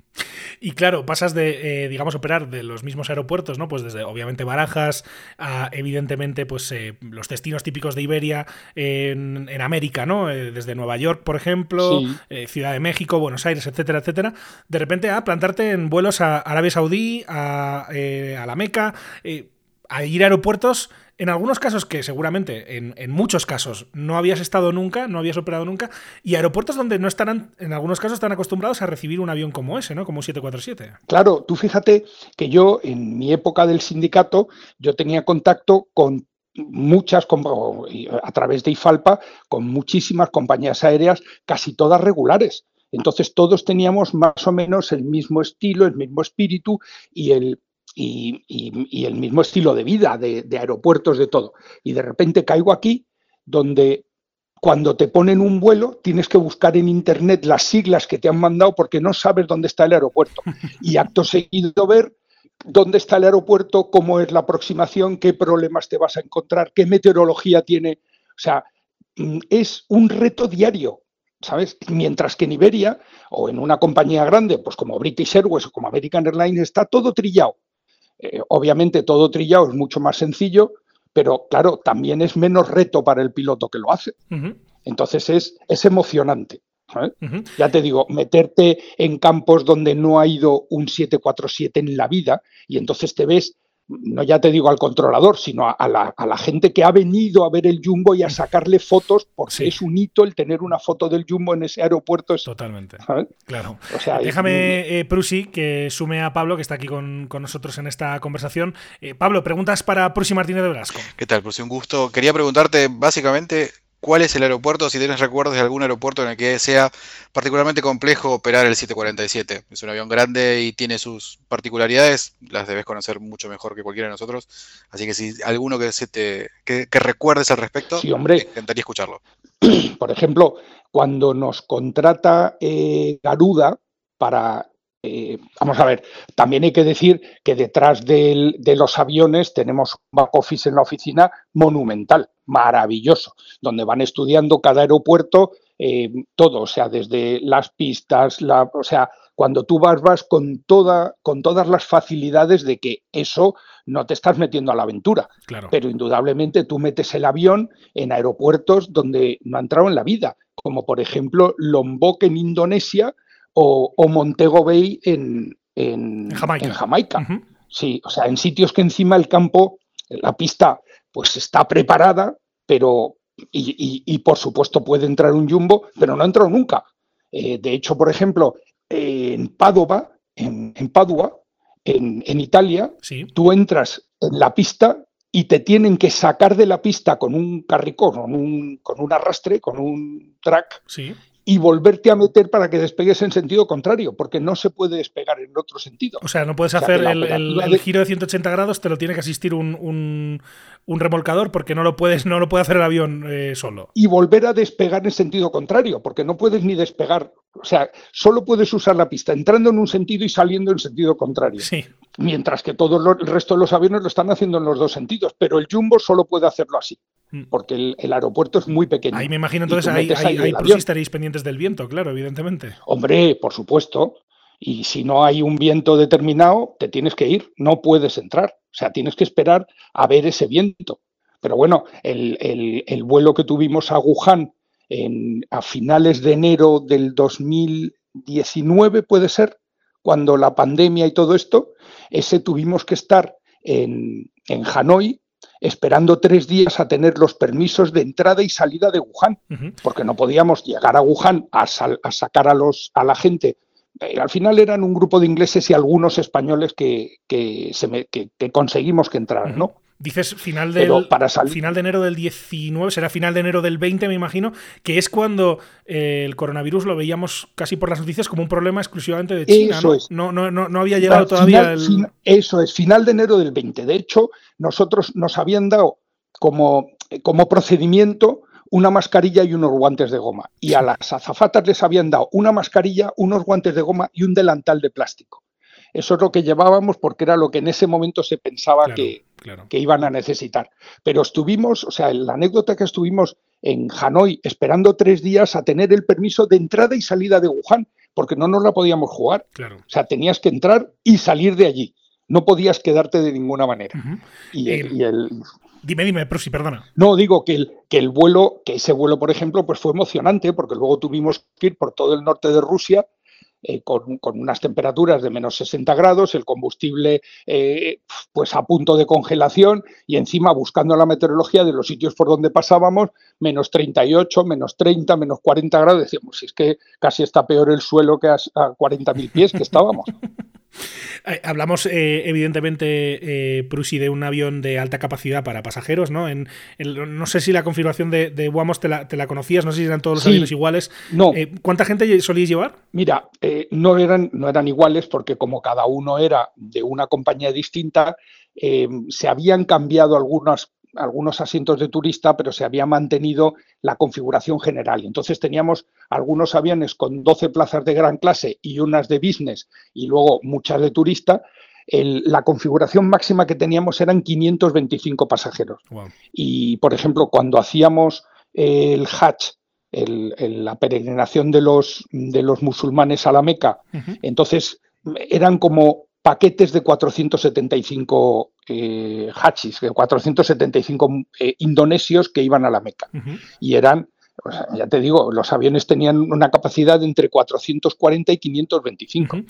Y claro, pasas de, eh, digamos, operar de los mismos aeropuertos, ¿no? Pues desde, obviamente, Barajas a, evidentemente, pues eh, los destinos típicos de Iberia en, América, ¿no? Eh, desde Nueva York, por ejemplo, Ciudad de México, Buenos Aires, etcétera, etcétera. De repente a plantarte en vuelos a Arabia Saudí, a, a la Meca, a ir a aeropuertos en algunos casos que seguramente, en, muchos casos, no habías estado nunca, no habías operado nunca, y aeropuertos donde no estarán, en algunos casos, están acostumbrados a recibir un avión como ese, ¿no? Como un 747. Claro, tú fíjate que yo, en mi época del sindicato, yo tenía contacto con muchas, a través de IFALPA, con muchísimas compañías aéreas, casi todas regulares. Entonces todos teníamos más o menos el mismo estilo, el mismo espíritu y el, y, el mismo estilo de vida, de, aeropuertos, de todo. Y de repente caigo aquí donde cuando te ponen un vuelo tienes que buscar en internet las siglas que te han mandado porque no sabes dónde está el aeropuerto. Y acto seguido ver dónde está el aeropuerto, cómo es la aproximación, qué problemas te vas a encontrar, qué meteorología tiene. O sea, mm, es un reto diario, ¿sabes? Mientras que en Iberia o en una compañía grande, pues como British Airways o como American Airlines, está todo trillado. Eh, obviamente todo trillado es mucho más sencillo, pero claro, también es menos reto para el piloto que lo hace. Entonces es, es emocionante. Ya te digo, meterte en campos donde no ha ido un 747 en la vida y entonces te ves no ya te digo al controlador, sino a, la, gente que ha venido a ver el Jumbo y a sacarle fotos, porque es un hito el tener una foto del Jumbo en ese aeropuerto. Totalmente. Claro. Déjame, eh, Prusi, que sume a Pablo, que está aquí con, nosotros en esta conversación. Eh, Pablo, preguntas para Prusi Martínez de Velasco. ¿Qué tal, Prusi? Un gusto. Quería preguntarte básicamente ¿Cuál es el aeropuerto? Si tienes recuerdos de algún aeropuerto en el que sea particularmente complejo operar el 747. Es un avión grande y tiene sus particularidades, las debes conocer mucho mejor que cualquiera de nosotros. Así que si alguno que, se te, que, recuerdes al respecto, sí, hombre. me encantaría escucharlo. Por ejemplo, cuando nos contrata eh, Garuda para eh, vamos a ver, también hay que decir que detrás de los aviones tenemos un back office en la oficina monumental, maravilloso, donde van estudiando cada aeropuerto eh, todo, o sea, desde las pistas, la, o sea, cuando tú vas, vas con, toda, con todas las facilidades de que eso no te estás metiendo a la aventura. Claro. Pero indudablemente tú metes el avión en aeropuertos donde no ha entrado en la vida, como por ejemplo Lombok en Indonesia, o, Montego Bay en, Jamaica. Sí, o sea, en sitios que encima el campo, la pista, pues está preparada, pero, y, por supuesto puede entrar un jumbo, pero no ha entrado nunca. Eh, de hecho, por ejemplo, en Padova, en, Padua, en, Italia, tú entras en la pista y te tienen que sacar de la pista con un carricón, con un, con un arrastre, con un track, sí y volverte a meter para que despegues en sentido contrario, porque no se puede despegar en otro sentido. O sea, no puedes hacer el, giro de 180 grados, te lo tiene que asistir un, remolcador porque no lo puedes, no lo puede hacer el avión eh, solo. Y volver a despegar en sentido contrario, porque no puedes ni despegar. O sea, solo puedes usar la pista entrando en un sentido y saliendo en sentido contrario. Sí. Mientras que todo el resto de los aviones lo están haciendo en los dos sentidos, pero el Jumbo solo puede hacerlo así, Mm. porque el, aeropuerto es muy pequeño. Ahí me imagino entonces ahí estaréis pendientes del viento, claro, evidentemente. Hombre, por supuesto. Y si no hay un viento determinado, te tienes que ir, no puedes entrar. O sea, tienes que esperar a ver ese viento. Pero bueno, el, el- el vuelo que tuvimos a Wuhan en- a finales de enero del 2019, puede ser, cuando la pandemia y todo esto, ese tuvimos que estar en, en Hanoi esperando tres días a tener los permisos de entrada y salida de Wuhan porque no podíamos llegar a Wuhan a, sal- a sacar a, los, a la gente. Eh, al final eran un grupo de ingleses y algunos españoles que, que, se me- que- que conseguimos que entraran, ¿no? Dices final Pero del para final de enero del 19, será final de enero del 20, me imagino, que es cuando eh, el coronavirus lo veíamos casi por las noticias como un problema exclusivamente de China. Eso ¿no? es. No, no, no, no había llegado Final- todavía el. fin- eso es, final de enero del 20. De hecho, nosotros nos habían dado como, como procedimiento una mascarilla y unos guantes de goma. Y a las azafatas les habían dado una mascarilla, unos guantes de goma y un delantal de plástico. Eso es lo que llevábamos porque era lo que en ese momento se pensaba Claro, que, claro. que iban a necesitar. Pero estuvimos, o sea, la anécdota que estuvimos en Hanoi esperando tres días a tener el permiso de entrada y salida de Wuhan, porque no nos la podíamos jugar. Claro. O sea, tenías que entrar y salir de allí. No podías quedarte de ninguna manera. y, el, y el- Dime, dime, Prosi, perdona. no, digo que el, que el vuelo, que ese vuelo, por ejemplo, pues fue emocionante, porque luego tuvimos que ir por todo el norte de Rusia eh, con, unas temperaturas de menos 60 grados, el combustible eh, pues a punto de congelación y encima buscando la meteorología de los sitios por donde pasábamos, menos 38, menos 30, menos 40 grados. Decíamos, si es que casi está peor el suelo que a, a 40.000 pies que estábamos. Eh, hablamos, eh, evidentemente, eh, Prusi, de un avión de alta capacidad para pasajeros, ¿no? En, en- no sé si la configuración de, de Wamos te la, te la conocías, no sé si eran todos los Sí. aviones iguales. No. Eh, ¿Cuánta gente solíais llevar? Mira, no, eran, no eran iguales porque como cada uno era de una compañía distinta, se habían cambiado algunos, algunos asientos de turista, pero se había mantenido la configuración general. Entonces teníamos algunos aviones con 12 plazas de gran clase y unas de business y luego muchas de turista. El- la configuración máxima que teníamos eran 525 pasajeros. Wow. Y, por ejemplo, cuando hacíamos el el- el- la peregrinación de los, de los musulmanes a la Meca, entonces eran como paquetes de 475 eh, hachis, de 475 eh, indonesios que iban a la Meca. Y eran, o sea, ya te digo, los aviones tenían una capacidad de entre 440 y 525.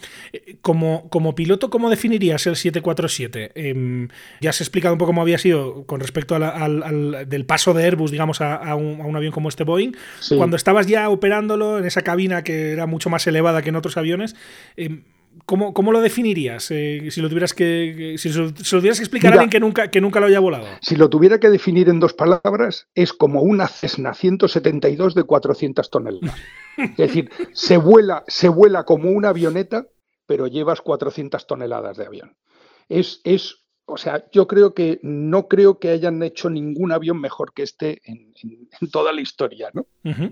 Como, como piloto, ¿cómo definirías el 747? Em, ya has explicado un poco cómo había sido con respecto a la- al, al- del paso de Airbus, digamos, a, a un, a un avión como este Boeing. Sí. Cuando estabas ya operándolo en esa cabina que era mucho más elevada que en otros aviones, em, ¿cómo, cómo lo definirías? Eh, si lo tuvieras que, si se lo, tuvieras que explicar a alguien que nunca, que nunca lo haya volado. Si lo tuviera que definir en dos palabras, es como una Cessna 172 de 400 toneladas. Es decir, se vuela, se vuela como una avioneta, pero llevas 400 toneladas de avión. Es, es, o sea, yo creo que no creo que hayan hecho ningún avión mejor que este en, en- en toda la historia, ¿no? Ujú.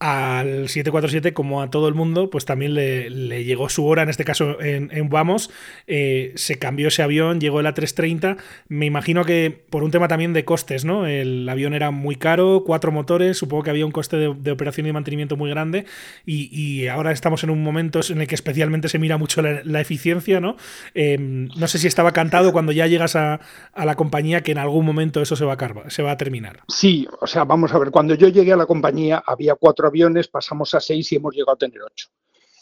Al 747, como a todo el mundo, pues también le, le llegó su hora, en este caso en, Vamos, eh, se cambió ese avión, llegó el A330, me imagino que por un tema también de costes, ¿no? El avión era muy caro, cuatro motores, supongo que había un coste de, de operación y mantenimiento muy grande y, y ahora estamos en un momento en el que especialmente se mira mucho la, eficiencia, ¿no? Eh, no sé si estaba cantado cuando ya llegas a, a la compañía que en algún momento eso se va a, se va a terminar. Sí, o sea, vamos a ver, cuando yo llegué a la compañía había cuatro aviones, pasamos a seis y hemos llegado a tener ocho.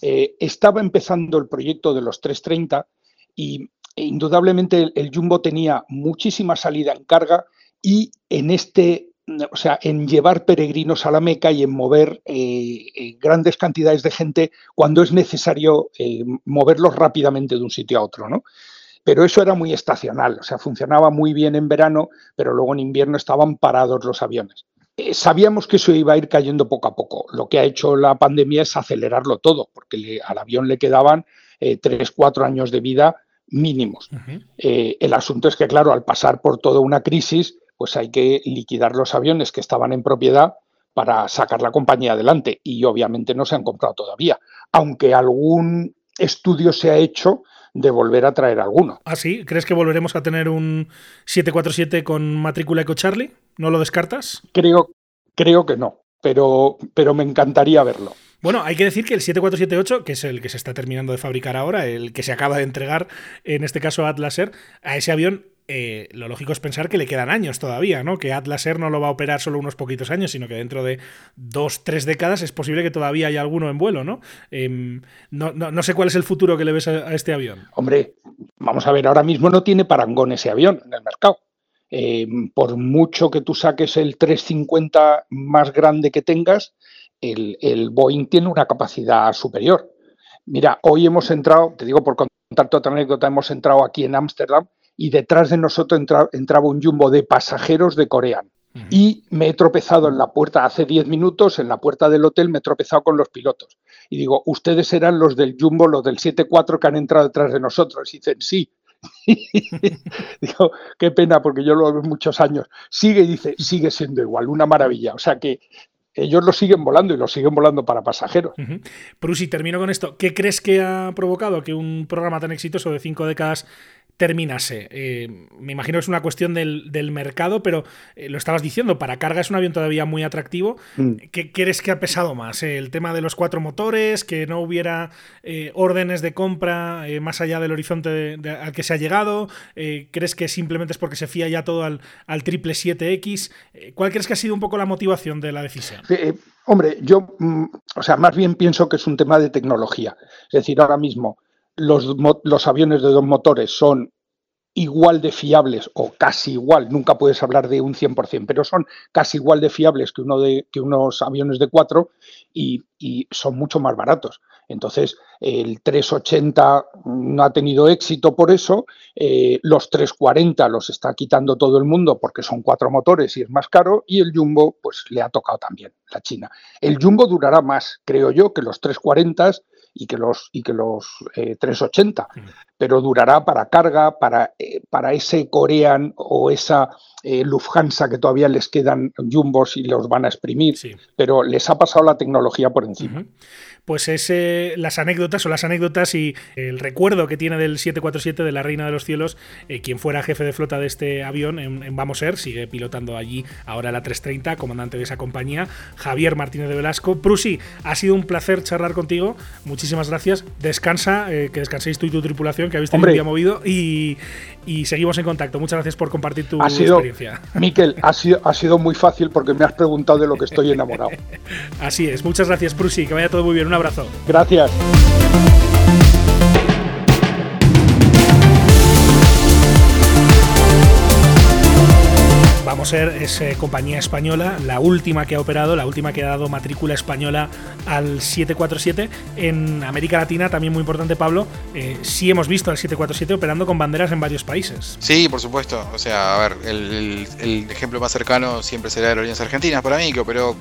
Eh, estaba empezando el proyecto de los 330 y e indudablemente el, Jumbo tenía muchísima salida en carga y en este, o sea, en llevar peregrinos a la Meca y en mover eh, eh, grandes cantidades de gente cuando es necesario moverlos rápidamente de un sitio a otro, ¿no? Pero eso era muy estacional, o sea, funcionaba muy bien en verano, pero luego en invierno estaban parados los aviones. Eh, sabíamos que eso iba a ir cayendo poco a poco. Lo que ha hecho la pandemia es acelerarlo todo, porque le- al avión le quedaban eh, tres, cuatro años de vida mínimos. Eh, el asunto es que, claro, al pasar por toda una crisis, pues hay que liquidar los aviones que estaban en propiedad para sacar la compañía adelante. Y obviamente no se han comprado todavía. Aunque algún estudio se ha hecho de volver a traer alguno. ¿Ah, sí? ¿Crees que volveremos a tener un 747 con matrícula Eco Charlie? ¿No lo descartas? Creo, creo que no, pero, pero me encantaría verlo. Bueno, hay que decir que el 7478, que es el que se está terminando de fabricar ahora, el que se acaba de entregar, en este caso a Atlas Air, a ese avión eh, lo lógico es pensar que le quedan años todavía, ¿no? Que Atlas Air no lo va a operar solo unos poquitos años, sino que dentro de dos, tres décadas es posible que todavía haya alguno en vuelo, ¿no? Em, no, no, sé cuál es el futuro que le ves a, este avión. Hombre, vamos a ver, ahora mismo no tiene parangón ese avión en el mercado. Em, por mucho que tú saques el 350 más grande que tengas, el, el Boeing tiene una capacidad superior. Mira, hoy hemos entrado, te digo por contar otra anécdota, hemos entrado aquí en Ámsterdam y detrás de nosotros entraba un jumbo de pasajeros de Corea. Y me he tropezado en la puerta hace 10 minutos, en la puerta del hotel me he tropezado con los pilotos. Y digo, ustedes serán los del jumbo, los del 7-4 que han entrado detrás de nosotros. Y dicen, sí. digo, qué pena, porque yo lo veo muchos años. Sigue y dice, sigue siendo igual, una maravilla. O sea que ellos lo siguen volando y lo siguen volando para pasajeros. Uh termino con esto. ¿Qué crees que ha provocado que un programa tan exitoso de cinco décadas terminase. Eh, me imagino que es una cuestión del, mercado, pero eh, lo estabas diciendo, para carga es un avión todavía muy atractivo. Mm. ¿Qué crees que ha pesado más? ¿El tema de los cuatro motores? ¿Que no hubiera eh, órdenes de compra más allá del horizonte al que se ha llegado? ¿Crees que simplemente es porque se fía ya todo al, al triple 7X? ¿Cuál crees que ha sido un poco la motivación de la decisión? hombre, yo, mm, o sea, más bien pienso que es un tema de tecnología. Es decir, ahora mismo los, aviones de dos motores son igual de fiables o casi igual, nunca puedes hablar de un 100%, pero son casi igual de fiables que, uno de, que unos aviones de cuatro y, son mucho más baratos. Entonces, el 380 no ha tenido éxito por eso, eh, los 340 los está quitando todo el mundo porque son cuatro motores y es más caro, y el Jumbo, pues le ha tocado también, la China. El Jumbo durará más, creo yo, que los 340 y que los, y que los 380, eh, pero durará para carga, para, eh, para ese Corean o esa eh, Lufthansa que todavía les quedan jumbos y los van a exprimir, pero les ha pasado la tecnología por encima. Pues es las anécdotas o las anécdotas y el recuerdo que tiene del 747 de la Reina de los Cielos, eh, quien fuera jefe de flota de este avión en, Vamos Air, sigue pilotando allí ahora la 330, comandante de esa compañía, Javier Martínez de Velasco. Prusi, ha sido un placer charlar contigo, muchísimas gracias, descansa, que descanséis tú y tu tripulación, que habéis tenido un día movido y, seguimos en contacto. Muchas gracias por compartir tu experiencia. Miquel, ha sido, ha sido muy fácil porque me has preguntado de lo que estoy enamorado. Así es, muchas gracias Prusi, que vaya todo muy bien abrazo. Gracias. Vamos a ser es compañía española, la última que ha operado, la última que ha dado matrícula española al 747. En América Latina, también muy importante, Pablo, eh, sí hemos visto al 747 operando con banderas en varios países. Sí, por supuesto. O sea, a ver, el, ejemplo más cercano siempre será Aerolíneas Argentinas para mí, que operó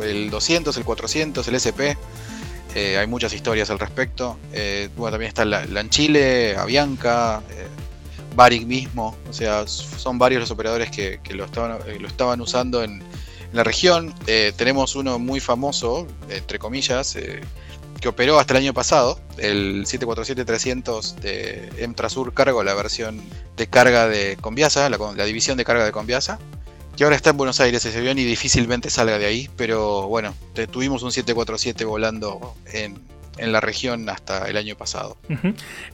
el 200, el 400, el SP. Eh, hay muchas historias al respecto. Eh, también está la, en Chile, Avianca, eh, Baric mismo. O sea, son varios los operadores que, lo, estaban, lo estaban usando en, la región. tenemos uno muy famoso, entre comillas, que operó hasta el año pasado, el 747-300 de Emtrasur Cargo, la versión de carga de Conviasa, la, la división de carga de Conviasa que ahora está en Buenos Aires ese avión y difícilmente salga de ahí, pero bueno, tuvimos un 747 volando en, en la región hasta el año pasado.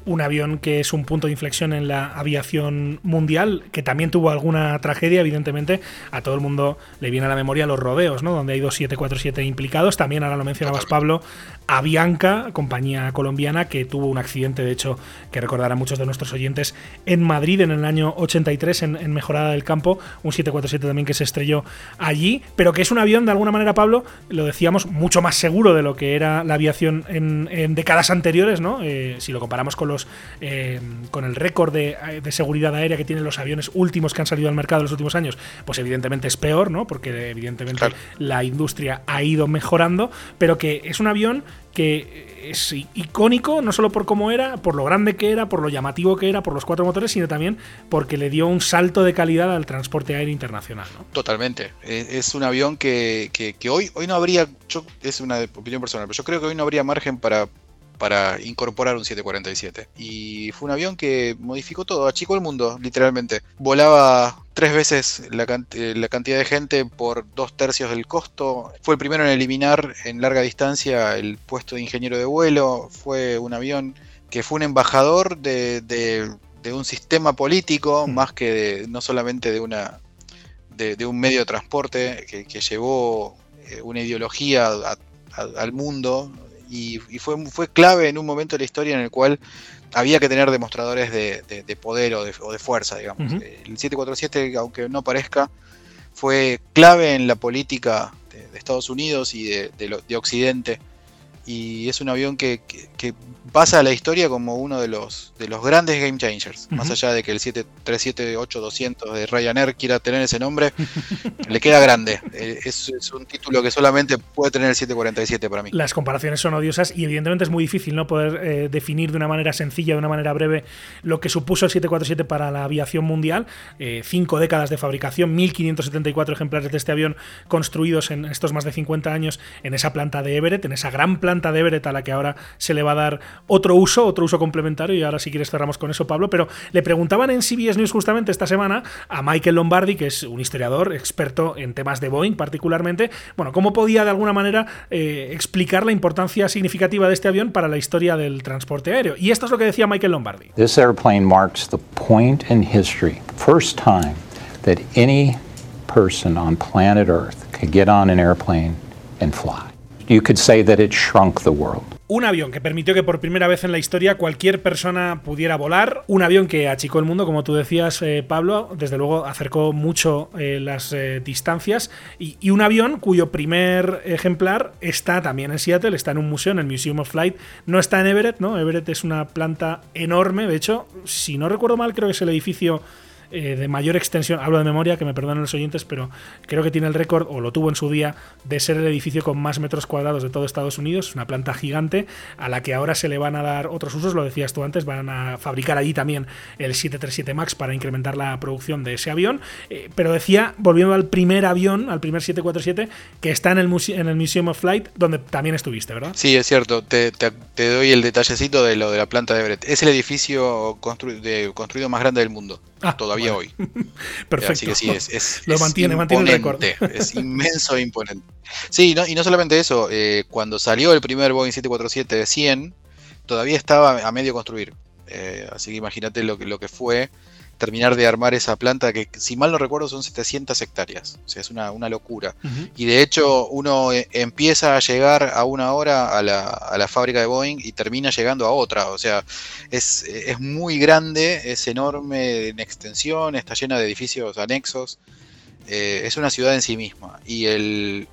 Un avión que es un punto de inflexión en la aviación mundial, que también tuvo alguna tragedia, evidentemente. A todo el mundo le viene a la memoria los rodeos, ¿no? Donde hay dos 747 implicados. También, ahora lo mencionabas, Pablo, Avianca, compañía colombiana, que tuvo un accidente, de hecho, que recordarán muchos de nuestros oyentes, en Madrid en el año 83, en, Mejorada del Campo. Un 747 también que se estrelló allí, pero que es un avión, de alguna manera, Pablo, lo decíamos, mucho más seguro de lo que era la aviación en en, décadas anteriores, ¿no? Eh, si lo comparamos con los eh, con el récord de, seguridad aérea que tienen los aviones últimos que han salido al mercado en los últimos años, pues evidentemente es peor, ¿no? Porque evidentemente la industria ha ido mejorando, pero que es un avión que es icónico no solo por cómo era, por lo grande que era, por lo llamativo que era, por los cuatro motores, sino también porque le dio un salto de calidad al transporte aéreo internacional. Totalmente. Es un avión que, hoy, hoy no habría, es una opinión personal, pero yo creo que hoy no habría margen para para incorporar un 747. Y fue un avión que modificó todo, achicó el mundo, literalmente. Volaba tres veces la, eh, la, cantidad de gente por dos tercios del costo. Fue el primero en eliminar en larga distancia el puesto de ingeniero de vuelo. Fue un avión que fue un embajador de, de, un sistema político, mm. más que de, no solamente de una de, un medio de transporte que, llevó eh, una ideología al mundo y, fue, fue clave en un momento de la historia en el cual había que tener demostradores de, poder o de, fuerza, digamos. El 747, aunque no parezca, fue clave en la política de, Estados Unidos y de, Occidente y es un avión que, pasa a la historia como uno de los, de los grandes game changers. Más allá de que el 737-8200 de Ryanair quiera tener ese nombre, le queda grande. Eh, es, un título que solamente puede tener el 747 para mí. Las comparaciones son odiosas y evidentemente es muy difícil no poder eh, definir de una manera sencilla, de una manera breve, lo que supuso el 747 para la aviación mundial. Eh, cinco décadas de fabricación, 1.574 ejemplares de este avión construidos en estos más de 50 años en esa planta de Everett, en esa gran planta de Everett a la que ahora se le va a dar otro uso, otro uso complementario, y ahora si quieres cerramos con eso, Pablo, pero le preguntaban en CBS News justamente esta semana a Michael Lombardi, que es un historiador experto en temas de Boeing particularmente, bueno, cómo podía de alguna manera eh, explicar la importancia significativa de este avión para la historia del transporte aéreo. Y esto es lo que decía Michael Lombardi. This airplane marks the point in history, first time that any person on planet Earth could get on an airplane and fly. You could say that it shrunk the world. Un avión que permitió que por primera vez en la historia cualquier persona pudiera volar. Un avión que achicó el mundo, como tú decías, eh, Pablo. Desde luego acercó mucho eh, las eh, distancias. Y, y, un avión cuyo primer ejemplar está también en Seattle, está en un museo, en el Museum of Flight. No está en Everett, ¿no? Everett es una planta enorme. De hecho, si no recuerdo mal, creo que es el edificio eh, de mayor extensión, hablo de memoria, que me perdonen los oyentes, pero creo que tiene el récord, o lo tuvo en su día, de ser el edificio con más metros cuadrados de todo Estados Unidos, una planta gigante a la que ahora se le van a dar otros usos, lo decías tú antes, van a fabricar allí también el 737 MAX para incrementar la producción de ese avión, eh, pero decía, volviendo al primer avión, al primer 747, que está en el, en el Museum of Flight, donde también estuviste, ¿verdad? Sí, es cierto, te, doy el detallecito de lo de la planta de Everett. Es el edificio construido más grande del mundo. Ah, todavía hoy. Perfecto. Así que sí, es, Lo mantiene, mantiene el récord. Es inmenso e imponente. Sí, y no solamente eso, eh, cuando salió el primer Boeing 747 de 100, todavía estaba a medio construir. Eh, así que imagínate lo, lo que fue terminar de armar esa planta que, si mal no recuerdo, son 700 hectáreas. O sea, es una, locura. Y de hecho, uno eh, empieza a llegar a una hora a la, fábrica de Boeing y termina llegando a otra. O sea, es, muy grande, es enorme en extensión, está llena de edificios anexos. Eh, es una ciudad en sí misma. Y el,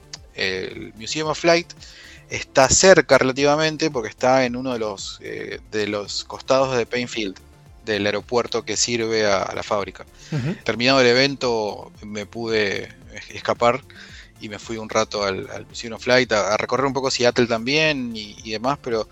Museum of Flight está cerca relativamente porque está en uno de los, eh, de los costados de Painfield del aeropuerto que sirve a, la fábrica. Terminado el evento me pude escapar y me fui un rato al, Museum of Flight a, recorrer un poco Seattle también y, demás, pero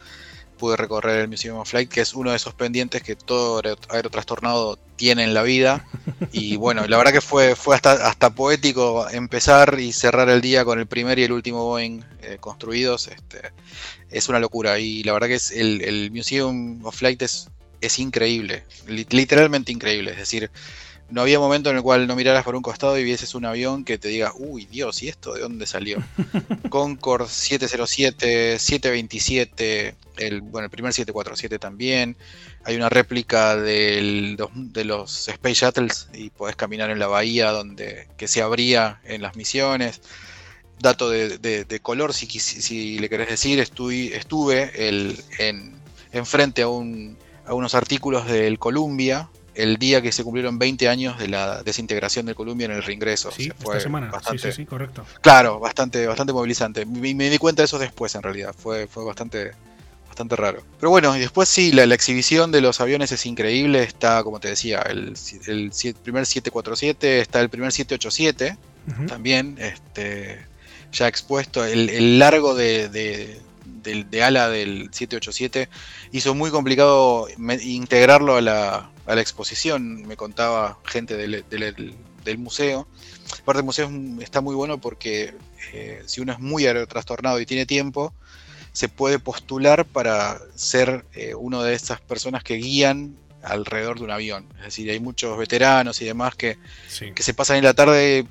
pude recorrer el Museum of Flight, que es uno de esos pendientes que todo aerotrastornado tiene en la vida. Y bueno, la verdad que fue, fue hasta, hasta poético empezar y cerrar el día con el primer y el último Boeing eh, construidos. Este, es una locura. Y la verdad que es el, el Museum of Flight es es increíble, literalmente increíble. Es decir, no había momento en el cual no miraras por un costado y vieses un avión que te diga, uy, Dios, ¿y esto de dónde salió? Concorde 707, 727, el, bueno, el primer 747 también. Hay una réplica del, de los Space Shuttles y podés caminar en la bahía donde que se abría en las misiones. Dato de, color, si, si, le querés decir, estuve, estuve el, en, enfrente a un algunos artículos del Columbia el día que se cumplieron 20 años de la desintegración del Columbia en el reingreso. Sí, fue esta semana. Bastante, sí, sí, correcto. Claro, bastante, bastante movilizante. Me, me, di cuenta de eso después, en realidad. Fue, fue bastante, bastante raro. Pero bueno, y después sí, la, exhibición de los aviones es increíble. Está, como te decía, el, el, primer 747, está el primer 787, también, este, ya expuesto. El, largo de de, ala del 787 hizo muy complicado integrarlo a la, a la, exposición, me contaba gente del, del, museo. Aparte del museo está muy bueno porque eh, si uno es muy trastornado y tiene tiempo, se puede postular para ser eh, uno de esas personas que guían alrededor de un avión. Es decir, hay muchos veteranos y demás que, que se pasan en la tarde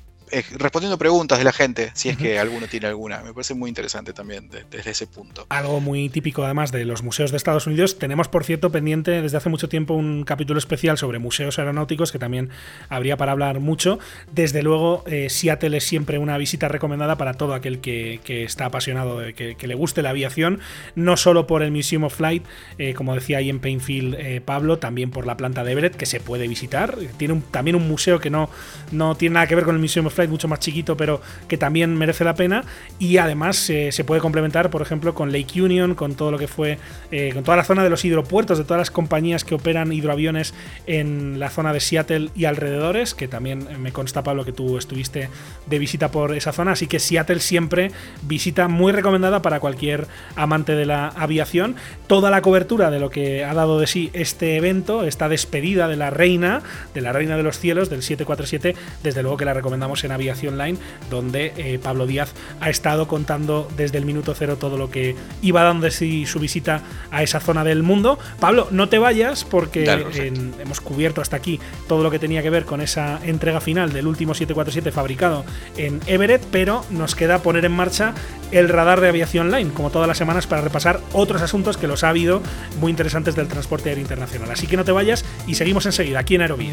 respondiendo preguntas de la gente, si es que alguno tiene alguna. Me parece muy interesante también desde ese punto. Algo muy típico además de los museos de Estados Unidos. Tenemos, por cierto, pendiente desde hace mucho tiempo un capítulo especial sobre museos aeronáuticos que también habría para hablar mucho. Desde luego, eh, Seattle es siempre una visita recomendada para todo aquel que, está apasionado, de que, le guste la aviación, no solo por el Museum of Flight, eh, como decía ahí en Painfield Pablo, también por la planta de Everett, que se puede visitar. Tiene también un museo que no, no tiene nada que ver con el Museum of Flight mucho más chiquito, pero que también merece la pena. Y además eh, se puede complementar, por ejemplo, con Lake Union, con todo lo que fue, eh, con toda la zona de los hidropuertos, de todas las compañías que operan hidroaviones en la zona de Seattle y alrededores, que también me consta, Pablo, que tú estuviste de visita por esa zona. Así que Seattle siempre visita muy recomendada para cualquier amante de la aviación. Toda la cobertura de lo que ha dado de sí este evento, esta despedida de la reina, de la reina de los cielos, del 747, desde luego que la recomendamos en Aviación Line, donde eh, Pablo Díaz ha estado contando desde el minuto cero todo lo que iba dando de sí su visita a esa zona del mundo. Pablo, no te vayas porque hemos cubierto hasta aquí todo lo que tenía que ver con esa entrega final del último 747 fabricado en Everett, pero nos queda poner en marcha el radar de Aviación Line, como todas las semanas, para repasar otros asuntos que los ha habido muy interesantes del transporte aéreo internacional. Así que no te vayas y seguimos enseguida aquí en Aerovía.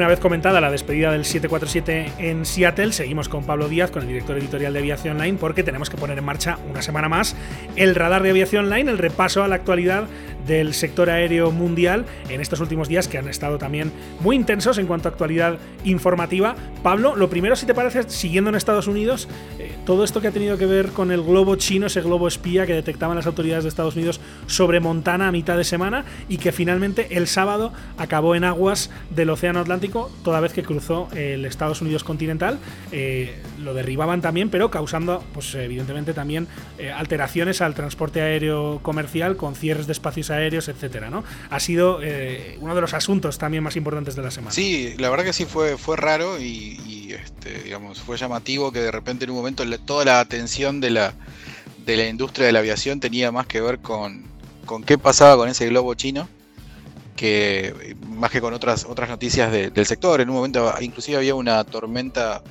una vez comentada la despedida del 747 en Seattle, seguimos con Pablo Díaz, con el director editorial de Aviación Line, porque tenemos que poner en marcha una semana más el radar de Aviación Line, el repaso a la actualidad del sector aéreo mundial en estos últimos días que han estado también muy intensos en cuanto a actualidad informativa. Pablo, lo primero, si te parece, siguiendo en Estados Unidos, eh, todo esto que ha tenido que ver con el globo chino, ese globo espía que detectaban las autoridades de Estados Unidos sobre Montana a mitad de semana y que finalmente el sábado acabó en aguas del Océano Atlántico, toda vez que cruzó el Estados Unidos continental. Eh, lo derribaban también, pero causando, pues evidentemente también eh, alteraciones al transporte aéreo comercial con cierres de espacios aéreos, etcétera, ¿no? Ha sido eh, uno de los asuntos también más importantes de la semana. Sí, la verdad que sí fue, fue raro y, este, digamos, fue llamativo que de repente en un momento toda la atención de la, de la industria de la aviación tenía más que ver con, con qué pasaba con ese globo chino que más que con otras otras noticias del sector. En un momento inclusive había una tormenta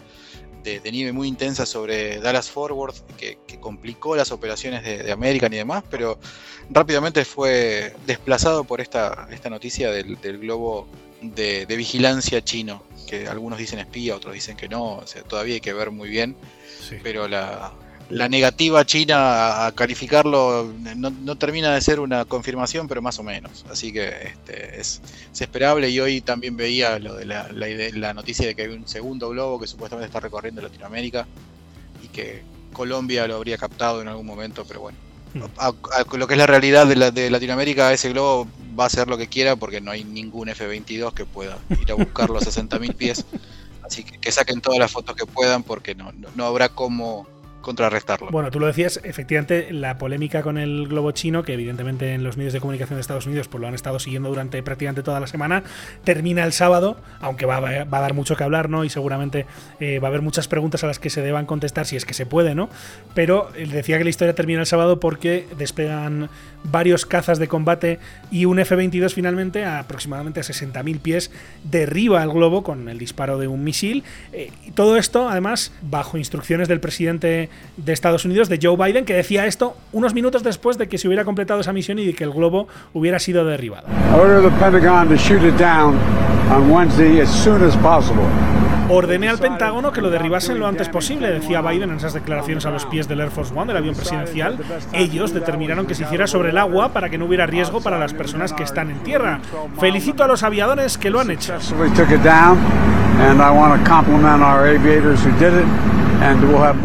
de, nieve muy intensa sobre Dallas Forward que, complicó las operaciones de, American y demás, pero rápidamente fue desplazado por esta, esta noticia del, globo de, vigilancia chino, que algunos dicen espía, otros dicen que no, o sea, todavía hay que ver muy bien, pero la, la negativa china a calificarlo no, termina de ser una confirmación, pero más o menos. Así que este, es, esperable y hoy también veía lo de la, la, noticia de que hay un segundo globo que supuestamente está recorriendo Latinoamérica y que Colombia lo habría captado en algún momento, pero bueno. Hmm. A, lo que es la realidad de, de Latinoamérica, ese globo va a hacer lo que quiera porque no hay ningún F-22 que pueda ir a buscar los 60.000 pies. Así que, que saquen todas las fotos que puedan porque no, no habrá cómo contrarrestarlo. Bueno, tú lo decías, efectivamente, la polémica con el globo chino, que evidentemente en los medios de comunicación de Estados Unidos pues lo han estado siguiendo durante prácticamente toda la semana, termina el sábado, aunque va, a dar mucho que hablar, ¿no? Y seguramente eh, va a haber muchas preguntas a las que se deban contestar si es que se puede, ¿no? Pero decía que la historia termina el sábado porque despegan varios cazas de combate y un F-22 finalmente a aproximadamente a 60.000 pies derriba el globo con el disparo de un misil. Eh, y todo esto, además, bajo instrucciones del presidente de Estados Unidos, de Joe Biden, que decía esto unos minutos después de que se hubiera completado esa misión y de que el globo hubiera sido derribado. Ordené al Pentágono que lo derribasen lo antes posible, decía Biden en esas declaraciones a los pies del Air Force One, del avión presidencial. Ellos determinaron que se hiciera sobre el agua para que no hubiera riesgo para las personas que están en tierra. Felicito a los aviadores que lo han hecho.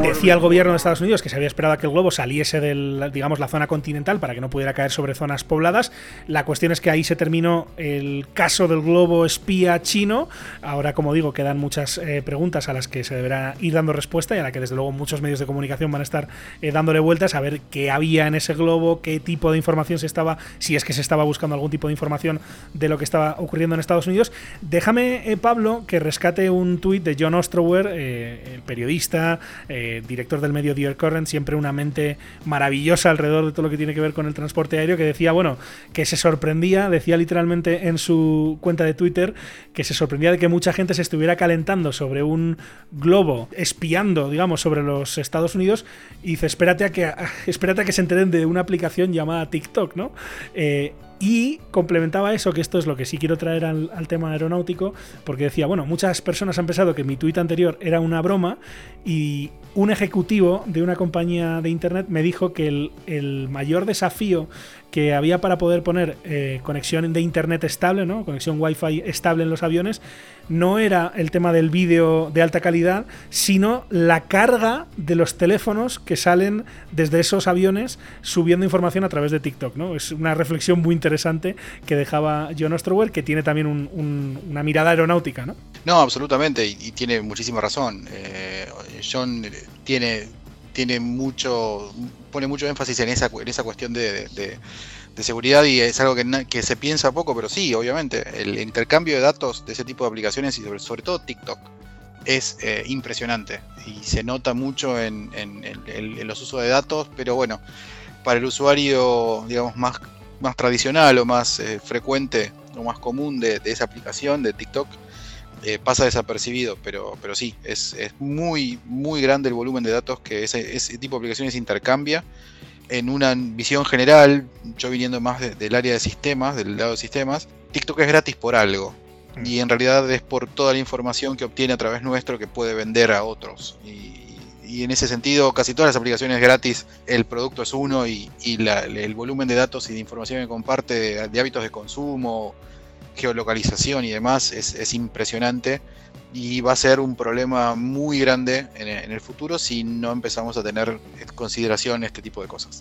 Decía el gobierno de Estados Unidos que se había esperado a que el globo saliese de digamos, la zona continental para que no pudiera caer sobre zonas pobladas. La cuestión es que ahí se terminó el caso del globo espía chino. Ahora, como digo, quedan muchas eh, preguntas a las que se deberá ir dando respuesta y a la que desde luego muchos medios de comunicación van a estar eh, dándole vueltas a ver qué había en ese globo, qué tipo de información se estaba, si es que se estaba buscando algún tipo de información de lo que estaba ocurriendo en Estados Unidos. Déjame, eh, Pablo, que rescate un tuit de John Ostrower, el periodista eh, director del medio Dear Current, siempre una mente maravillosa alrededor de todo lo que tiene que ver con el transporte aéreo, que decía, bueno, que se sorprendía, decía literalmente en su cuenta de Twitter, que se sorprendía de que mucha gente se estuviera calentando sobre un globo, espiando, digamos, sobre los Estados Unidos, y dice, espérate a que, espérate a que se enteren de una aplicación llamada TikTok, ¿no? Eh, y complementaba eso, que esto es lo que sí quiero traer al, tema aeronáutico, porque decía, bueno, muchas personas han pensado que mi tuit anterior era una broma y un ejecutivo de una compañía de Internet me dijo que el, mayor desafío que había para poder poner eh, conexión de internet estable, ¿no? conexión wifi estable en los aviones, no era el tema del vídeo de alta calidad, sino la carga de los teléfonos que salen desde esos aviones subiendo información a través de TikTok. ¿no? Es una reflexión muy interesante que dejaba John Ostrower, que tiene también una mirada aeronáutica. No, no absolutamente, y, tiene muchísima razón. Eh, John tiene tiene mucho, pone mucho énfasis en esa, en esa cuestión de, seguridad y es algo que, que, se piensa poco, pero sí, obviamente, el intercambio de datos de ese tipo de aplicaciones y sobre, todo TikTok es eh, impresionante y se nota mucho en, los usos de datos, pero bueno, para el usuario, digamos, más, más tradicional o más eh, frecuente o más común de, de esa aplicación de TikTok, eh, pasa desapercibido, pero, pero sí, es, muy, muy grande el volumen de datos que ese, tipo de aplicaciones intercambia. En una visión general, yo viniendo más del área de sistemas, del lado de sistemas, TikTok es gratis por algo. Mm. Y en realidad es por toda la información que obtiene a través nuestro que puede vender a otros. Y, en ese sentido, casi todas las aplicaciones gratis, el producto es uno y, el volumen de datos y de información que comparte de hábitos de consumo, geolocalización y demás es, es impresionante y va a ser un problema muy grande en, el futuro si no empezamos a tener en consideración este tipo de cosas.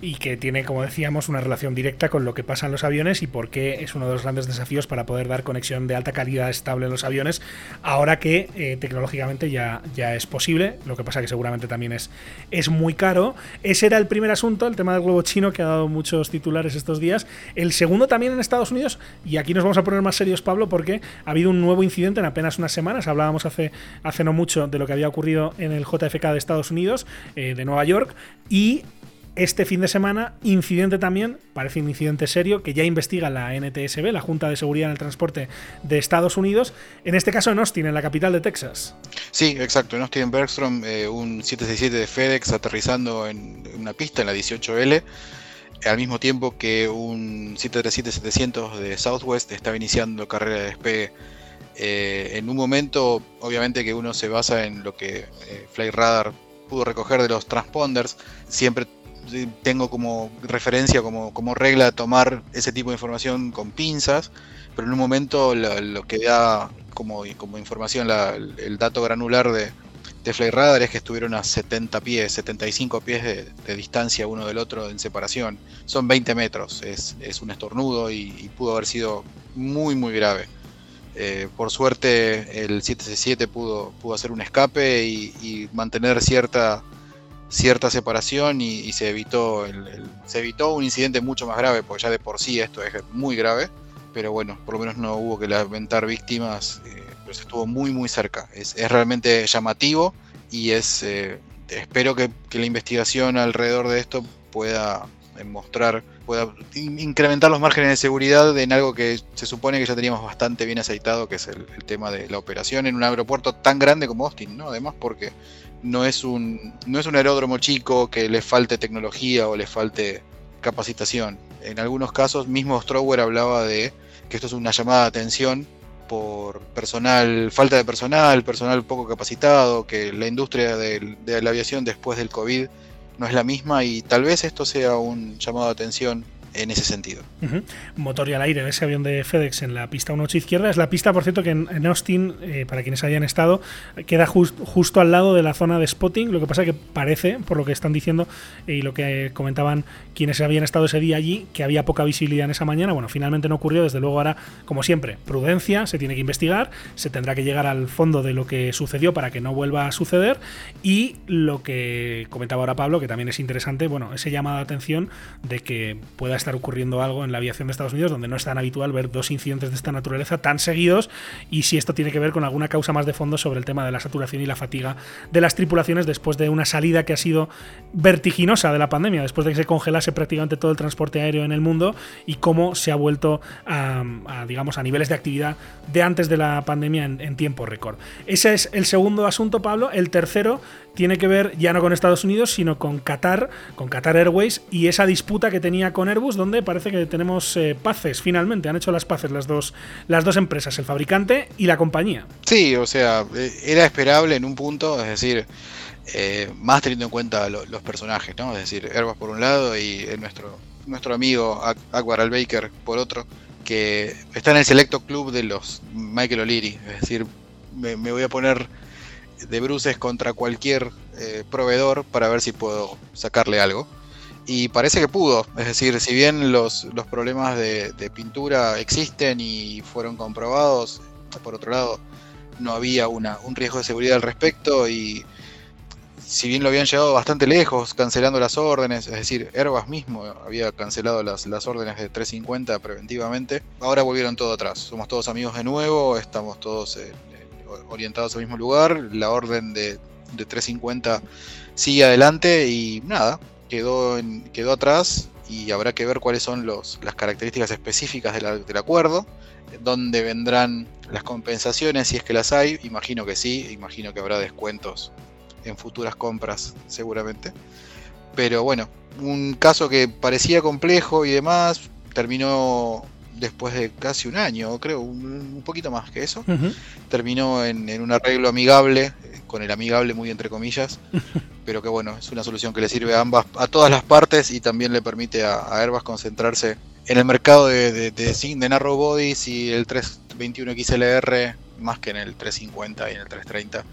Y que tiene, como decíamos, una relación directa con lo que pasa en los aviones y por qué es uno de los grandes desafíos para poder dar conexión de alta calidad estable en los aviones, ahora que eh, tecnológicamente ya, ya es posible, lo que pasa que seguramente también es, es muy caro. Ese era el primer asunto, el tema del globo chino, que ha dado muchos titulares estos días. El segundo también en Estados Unidos, y aquí nos vamos a poner más serios, Pablo, porque ha habido un nuevo incidente en apenas una semana Hablábamos hace, hace no mucho de lo que había ocurrido en el JFK de Estados Unidos, eh, de Nueva York, y este fin de semana, incidente también, parece un incidente serio, que ya investiga la NTSB, la Junta de Seguridad en el Transporte de Estados Unidos, en este caso en Austin, en la capital de Texas. Sí, exacto, en Austin, Bergstrom, eh, un 767 de FedEx aterrizando en una pista en la 18L, al mismo tiempo que un 737-700 de Southwest estaba iniciando carrera de despegue eh, en un momento, obviamente que uno se basa en lo que eh, FlyRadar pudo recoger de los transponders, siempre tengo como referencia, como, regla tomar ese tipo de información con pinzas, pero en un momento lo, que da como, información el dato granular de, de FlyRadar es que estuvieron a 70 pies, 75 pies de, distancia uno del otro en separación. Son 20 metros, es, un estornudo y pudo haber sido muy muy grave. Eh, por suerte el 7C7 pudo, pudo hacer un escape y, mantener cierta, cierta separación y, se, evitó se evitó un incidente mucho más grave, porque ya de por sí esto es muy grave, pero bueno, por lo menos no hubo que lamentar víctimas, eh, pero se estuvo muy muy cerca. Es, realmente llamativo y es eh, espero que, que, la investigación alrededor de esto pueda mostrar pueda incrementar los márgenes de seguridad en algo que se supone que ya teníamos bastante bien aceitado, que es el, tema de la operación en un aeropuerto tan grande como Austin, ¿no? Además porque no es un, no es un aeródromo chico que le falte tecnología o le falte capacitación. En algunos casos, mismo Strower hablaba de que esto es una llamada de atención por personal, falta de personal, personal poco capacitado, que la industria de, de la aviación después del COVID no es la misma y tal vez esto sea un llamado de atención en ese sentido. Motor y al aire de ese avión de FedEx en la pista 1 izquierda. Es la pista, por cierto, que en, Austin, eh, para quienes hayan estado, queda justo al lado de la zona de spotting. Lo que pasa que parece, por lo que están diciendo y lo que comentaban quienes habían estado ese día allí, que había poca visibilidad en esa mañana. Bueno, finalmente no ocurrió. Desde luego ahora, como siempre, prudencia, se tiene que investigar, se tendrá que llegar al fondo de lo que sucedió para que no vuelva a suceder. Y lo que comentaba ahora Pablo, que también es interesante, bueno, ese llamado de atención de que pueda estar ocurriendo algo en la aviación de Estados Unidos, donde no es tan habitual ver dos incidentes de esta naturaleza tan seguidos, y si esto tiene que ver con alguna causa más de fondo sobre el tema de la saturación y la fatiga de las tripulaciones después de una salida que ha sido vertiginosa de la pandemia, después de que se congelase prácticamente todo el transporte aéreo en el mundo y cómo se ha vuelto a, digamos, a niveles de actividad de antes de la pandemia en tiempo récord. Ese es el segundo asunto, Pablo. El tercero tiene que ver ya no con Estados Unidos, sino con Qatar, con Qatar Airways y esa disputa que tenía con Airbus, donde parece que tenemos eh, paces finalmente, han hecho las paces las dos, las dos empresas, el fabricante y la compañía. Sí, o sea, eh, era esperable en un punto, es decir, eh, más teniendo en cuenta los personajes, ¿no? Es decir, Airbus por un lado y nuestro, nuestro amigo Akbar Al-Baker por otro, que está en el selecto club de los Michael O'Leary, es decir, me voy a poner de bruces contra cualquier proveedor para ver si puedo sacarle algo. Y parece que pudo, es decir, si bien los, los problemas de, pintura existen y fueron comprobados, por otro lado, no había una, un riesgo de seguridad al respecto y si bien lo habían llevado bastante lejos, cancelando las órdenes, es decir, Airbus mismo había cancelado las, las órdenes de 350 preventivamente, ahora volvieron todo atrás. Somos todos amigos de nuevo, estamos todos orientados al mismo lugar. La orden de, 350 sigue adelante y nada, quedó, quedó atrás y habrá que ver cuáles son los, las características específicas del acuerdo, dónde vendrán las compensaciones si es que las hay, imagino que sí, imagino que habrá descuentos en futuras compras seguramente. Pero bueno, un caso que parecía complejo y demás, terminó después de casi un año, creo, un, poquito más que eso, terminó en, un arreglo amigable, con el amigable muy entre comillas, pero que bueno, es una solución que le sirve a ambas, a todas las partes y también le permite a, Airbus concentrarse en el mercado de, de, de, narrow bodies y el 321 XLR más que en el 350 y en el 330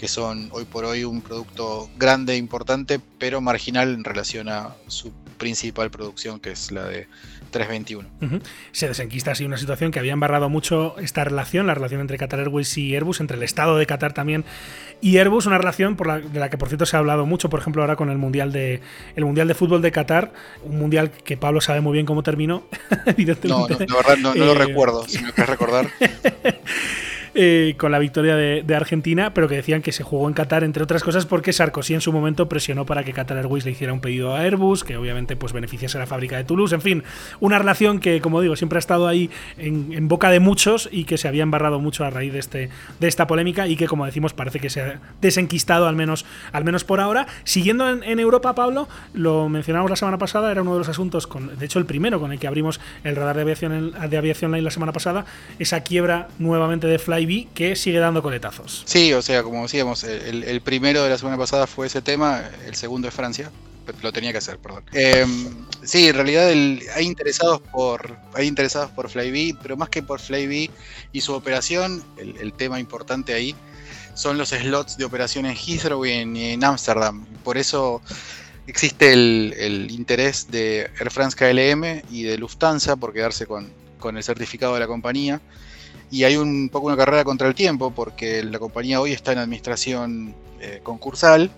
que son hoy por hoy un producto grande, importante, pero marginal en relación a su principal producción, que es la de 321. Se desenquista así una situación que había embarrado mucho esta relación, la relación entre Qatar Airways y Airbus, entre el Estado de Qatar también y Airbus, una relación por la, de la que por cierto se ha hablado mucho, por ejemplo ahora con el Mundial de el Mundial de Fútbol de Qatar, un Mundial que Pablo sabe muy bien cómo terminó, evidentemente. No, no, no, lo eh, recuerdo, si me puedes recordar. Eh, con la victoria de, Argentina, pero que decían que se jugó en Qatar, entre otras cosas, porque Sarkozy en su momento presionó para que Qatar Airways le hiciera un pedido a Airbus, que obviamente pues beneficiase a la fábrica de Toulouse. En fin, una relación que, como digo, siempre ha estado ahí en, boca de muchos y que se había embarrado mucho a raíz de, este, de esta polémica y que, como decimos, parece que se ha desenquistado al menos, al menos por ahora. Siguiendo en, Europa, Pablo, lo mencionamos la semana pasada, era uno de los asuntos, de hecho el primero con el que abrimos el radar de aviación, de aviación line la semana pasada, esa quiebra nuevamente de Fly que sigue dando coletazos. Sí, o sea, como decíamos, el, primero de la semana pasada fue ese tema, el segundo es Francia, lo tenía que hacer, perdón. Em, sí, en realidad hay interesados por hay interesados por Flybe, pero más que por Flybe y su operación, el, tema importante ahí son los slots de operación en Heathrow y en Ámsterdam. Por eso existe el, interés de Air France KLM y de Lufthansa por quedarse con, con el certificado de la compañía y hay un poco una carrera contra el tiempo porque la compañía hoy está en administración eh, concursal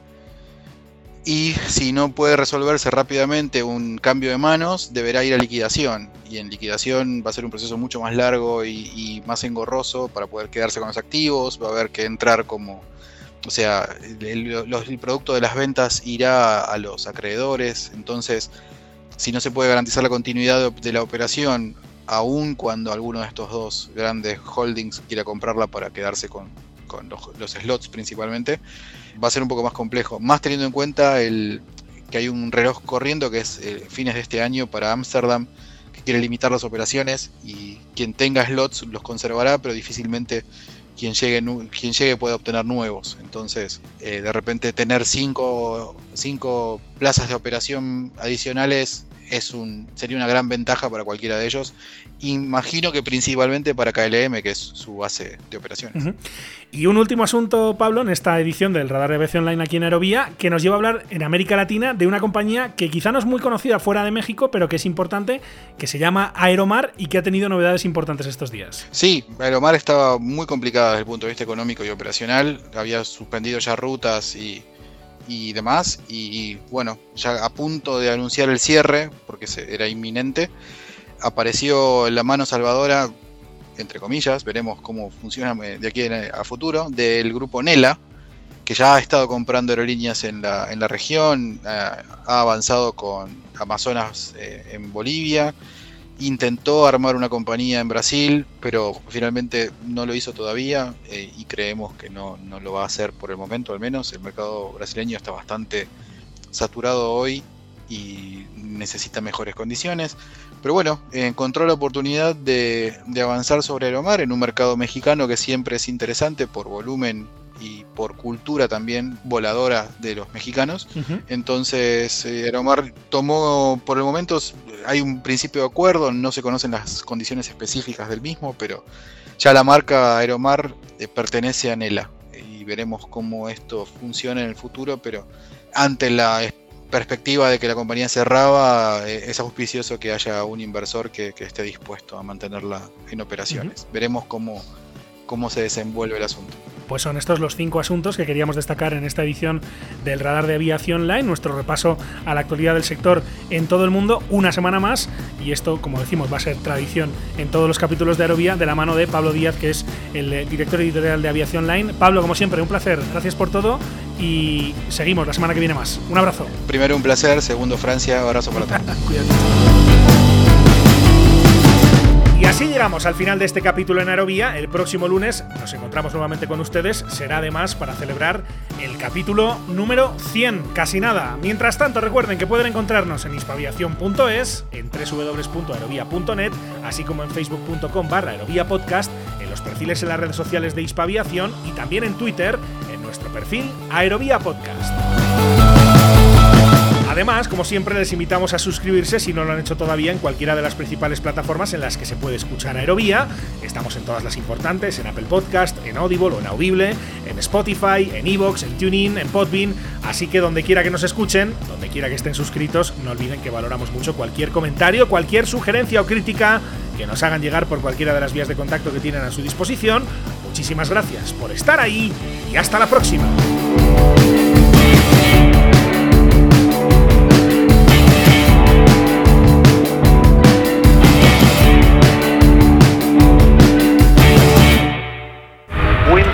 y si no puede resolverse rápidamente un cambio de manos, deberá ir a liquidación. Y en liquidación va a ser un proceso mucho más largo y, más engorroso para poder quedarse con los activos, va a haber que entrar como... O sea, el, producto de las ventas irá a los acreedores, entonces si no se puede garantizar la continuidad de la operación, aun cuando alguno de estos dos grandes holdings quiera comprarla para quedarse con, los, slots principalmente, va a ser un poco más complejo. Más teniendo en cuenta el, que hay un reloj corriendo que es eh, fines de este año para Ámsterdam, que quiere limitar las operaciones y quien tenga slots los conservará, pero difícilmente quien llegue, quien llegue puede obtener nuevos. Entonces, eh, de repente tener cinco, cinco plazas de operación adicionales es un, sería una gran ventaja para cualquiera de ellos. Imagino que principalmente para KLM, que es su base de operaciones. Y un último asunto, Pablo, en esta edición del Radar de Aviación Online aquí en Aerovía, que nos lleva a hablar en América Latina de una compañía que quizá no es muy conocida fuera de México, pero que es importante, que se llama Aeromar y que ha tenido novedades importantes estos días. Sí, Aeromar estaba muy complicada desde el punto de vista económico y operacional. Había suspendido ya rutas y, y demás. Y, bueno, ya a punto de anunciar el cierre, porque era inminente, apareció la mano salvadora, entre comillas, veremos cómo funciona eh, de aquí a futuro, del grupo Nela, que ya ha estado comprando aerolíneas en la, en la región, eh, ha avanzado con Amazonas eh, en Bolivia, intentó armar una compañía en Brasil, pero finalmente no lo hizo todavía eh, y creemos que no, no lo va a hacer por el momento al menos. El mercado brasileño está bastante saturado hoy y necesita mejores condiciones. Pero bueno, encontró la oportunidad de, de avanzar sobre Aeromar en un mercado mexicano que siempre es interesante por volumen y por cultura también voladora de los mexicanos. Entonces, eh, Aeromar tomó, por el momento, hay un principio de acuerdo, no se conocen las condiciones específicas del mismo, pero ya la marca Aeromar eh, pertenece a Nela y veremos cómo esto funciona en el futuro, pero ante la perspectiva de que la compañía cerraba, eh, es auspicioso que haya un inversor que, que esté dispuesto a mantenerla en operaciones. Veremos cómo, cómo se desenvuelve el asunto. Pues son estos los cinco asuntos que queríamos destacar en esta edición del Radar de Aviación Line, nuestro repaso a la actualidad del sector en todo el mundo, una semana más, y esto, como decimos, va a ser tradición en todos los capítulos de Aerovía, de la mano de Pablo Díaz, que es el eh, director editorial de Aviación Line. Pablo, como siempre, un placer, gracias por todo, y seguimos la semana que viene más. Un abrazo. Primero un placer, segundo Francia, abrazo para todos. Y así llegamos al final de este capítulo en Aerovía. El próximo lunes nos encontramos nuevamente con ustedes. Será además para celebrar el capítulo número 100, casi nada. Mientras tanto, recuerden que pueden encontrarnos en hispaviación.es, en www.aerovía.net, así como en facebook.com barra aerovía podcast, en los perfiles en las redes sociales de Hispaviación y también en Twitter, en nuestro perfil Aerovía Podcast. Además, como siempre, les invitamos a suscribirse si no lo han hecho todavía en cualquiera de las principales plataformas en las que se puede escuchar Aerovía. Estamos en todas las importantes, en Apple Podcast, en Audible o en Audible, en Spotify, en Evox, en TuneIn, en Podbean. Así que donde quiera que nos escuchen, donde quiera que estén suscritos, no olviden que valoramos mucho cualquier comentario, cualquier sugerencia o crítica que nos hagan llegar por cualquiera de las vías de contacto que tienen a su disposición. Muchísimas gracias por estar ahí y hasta la próxima.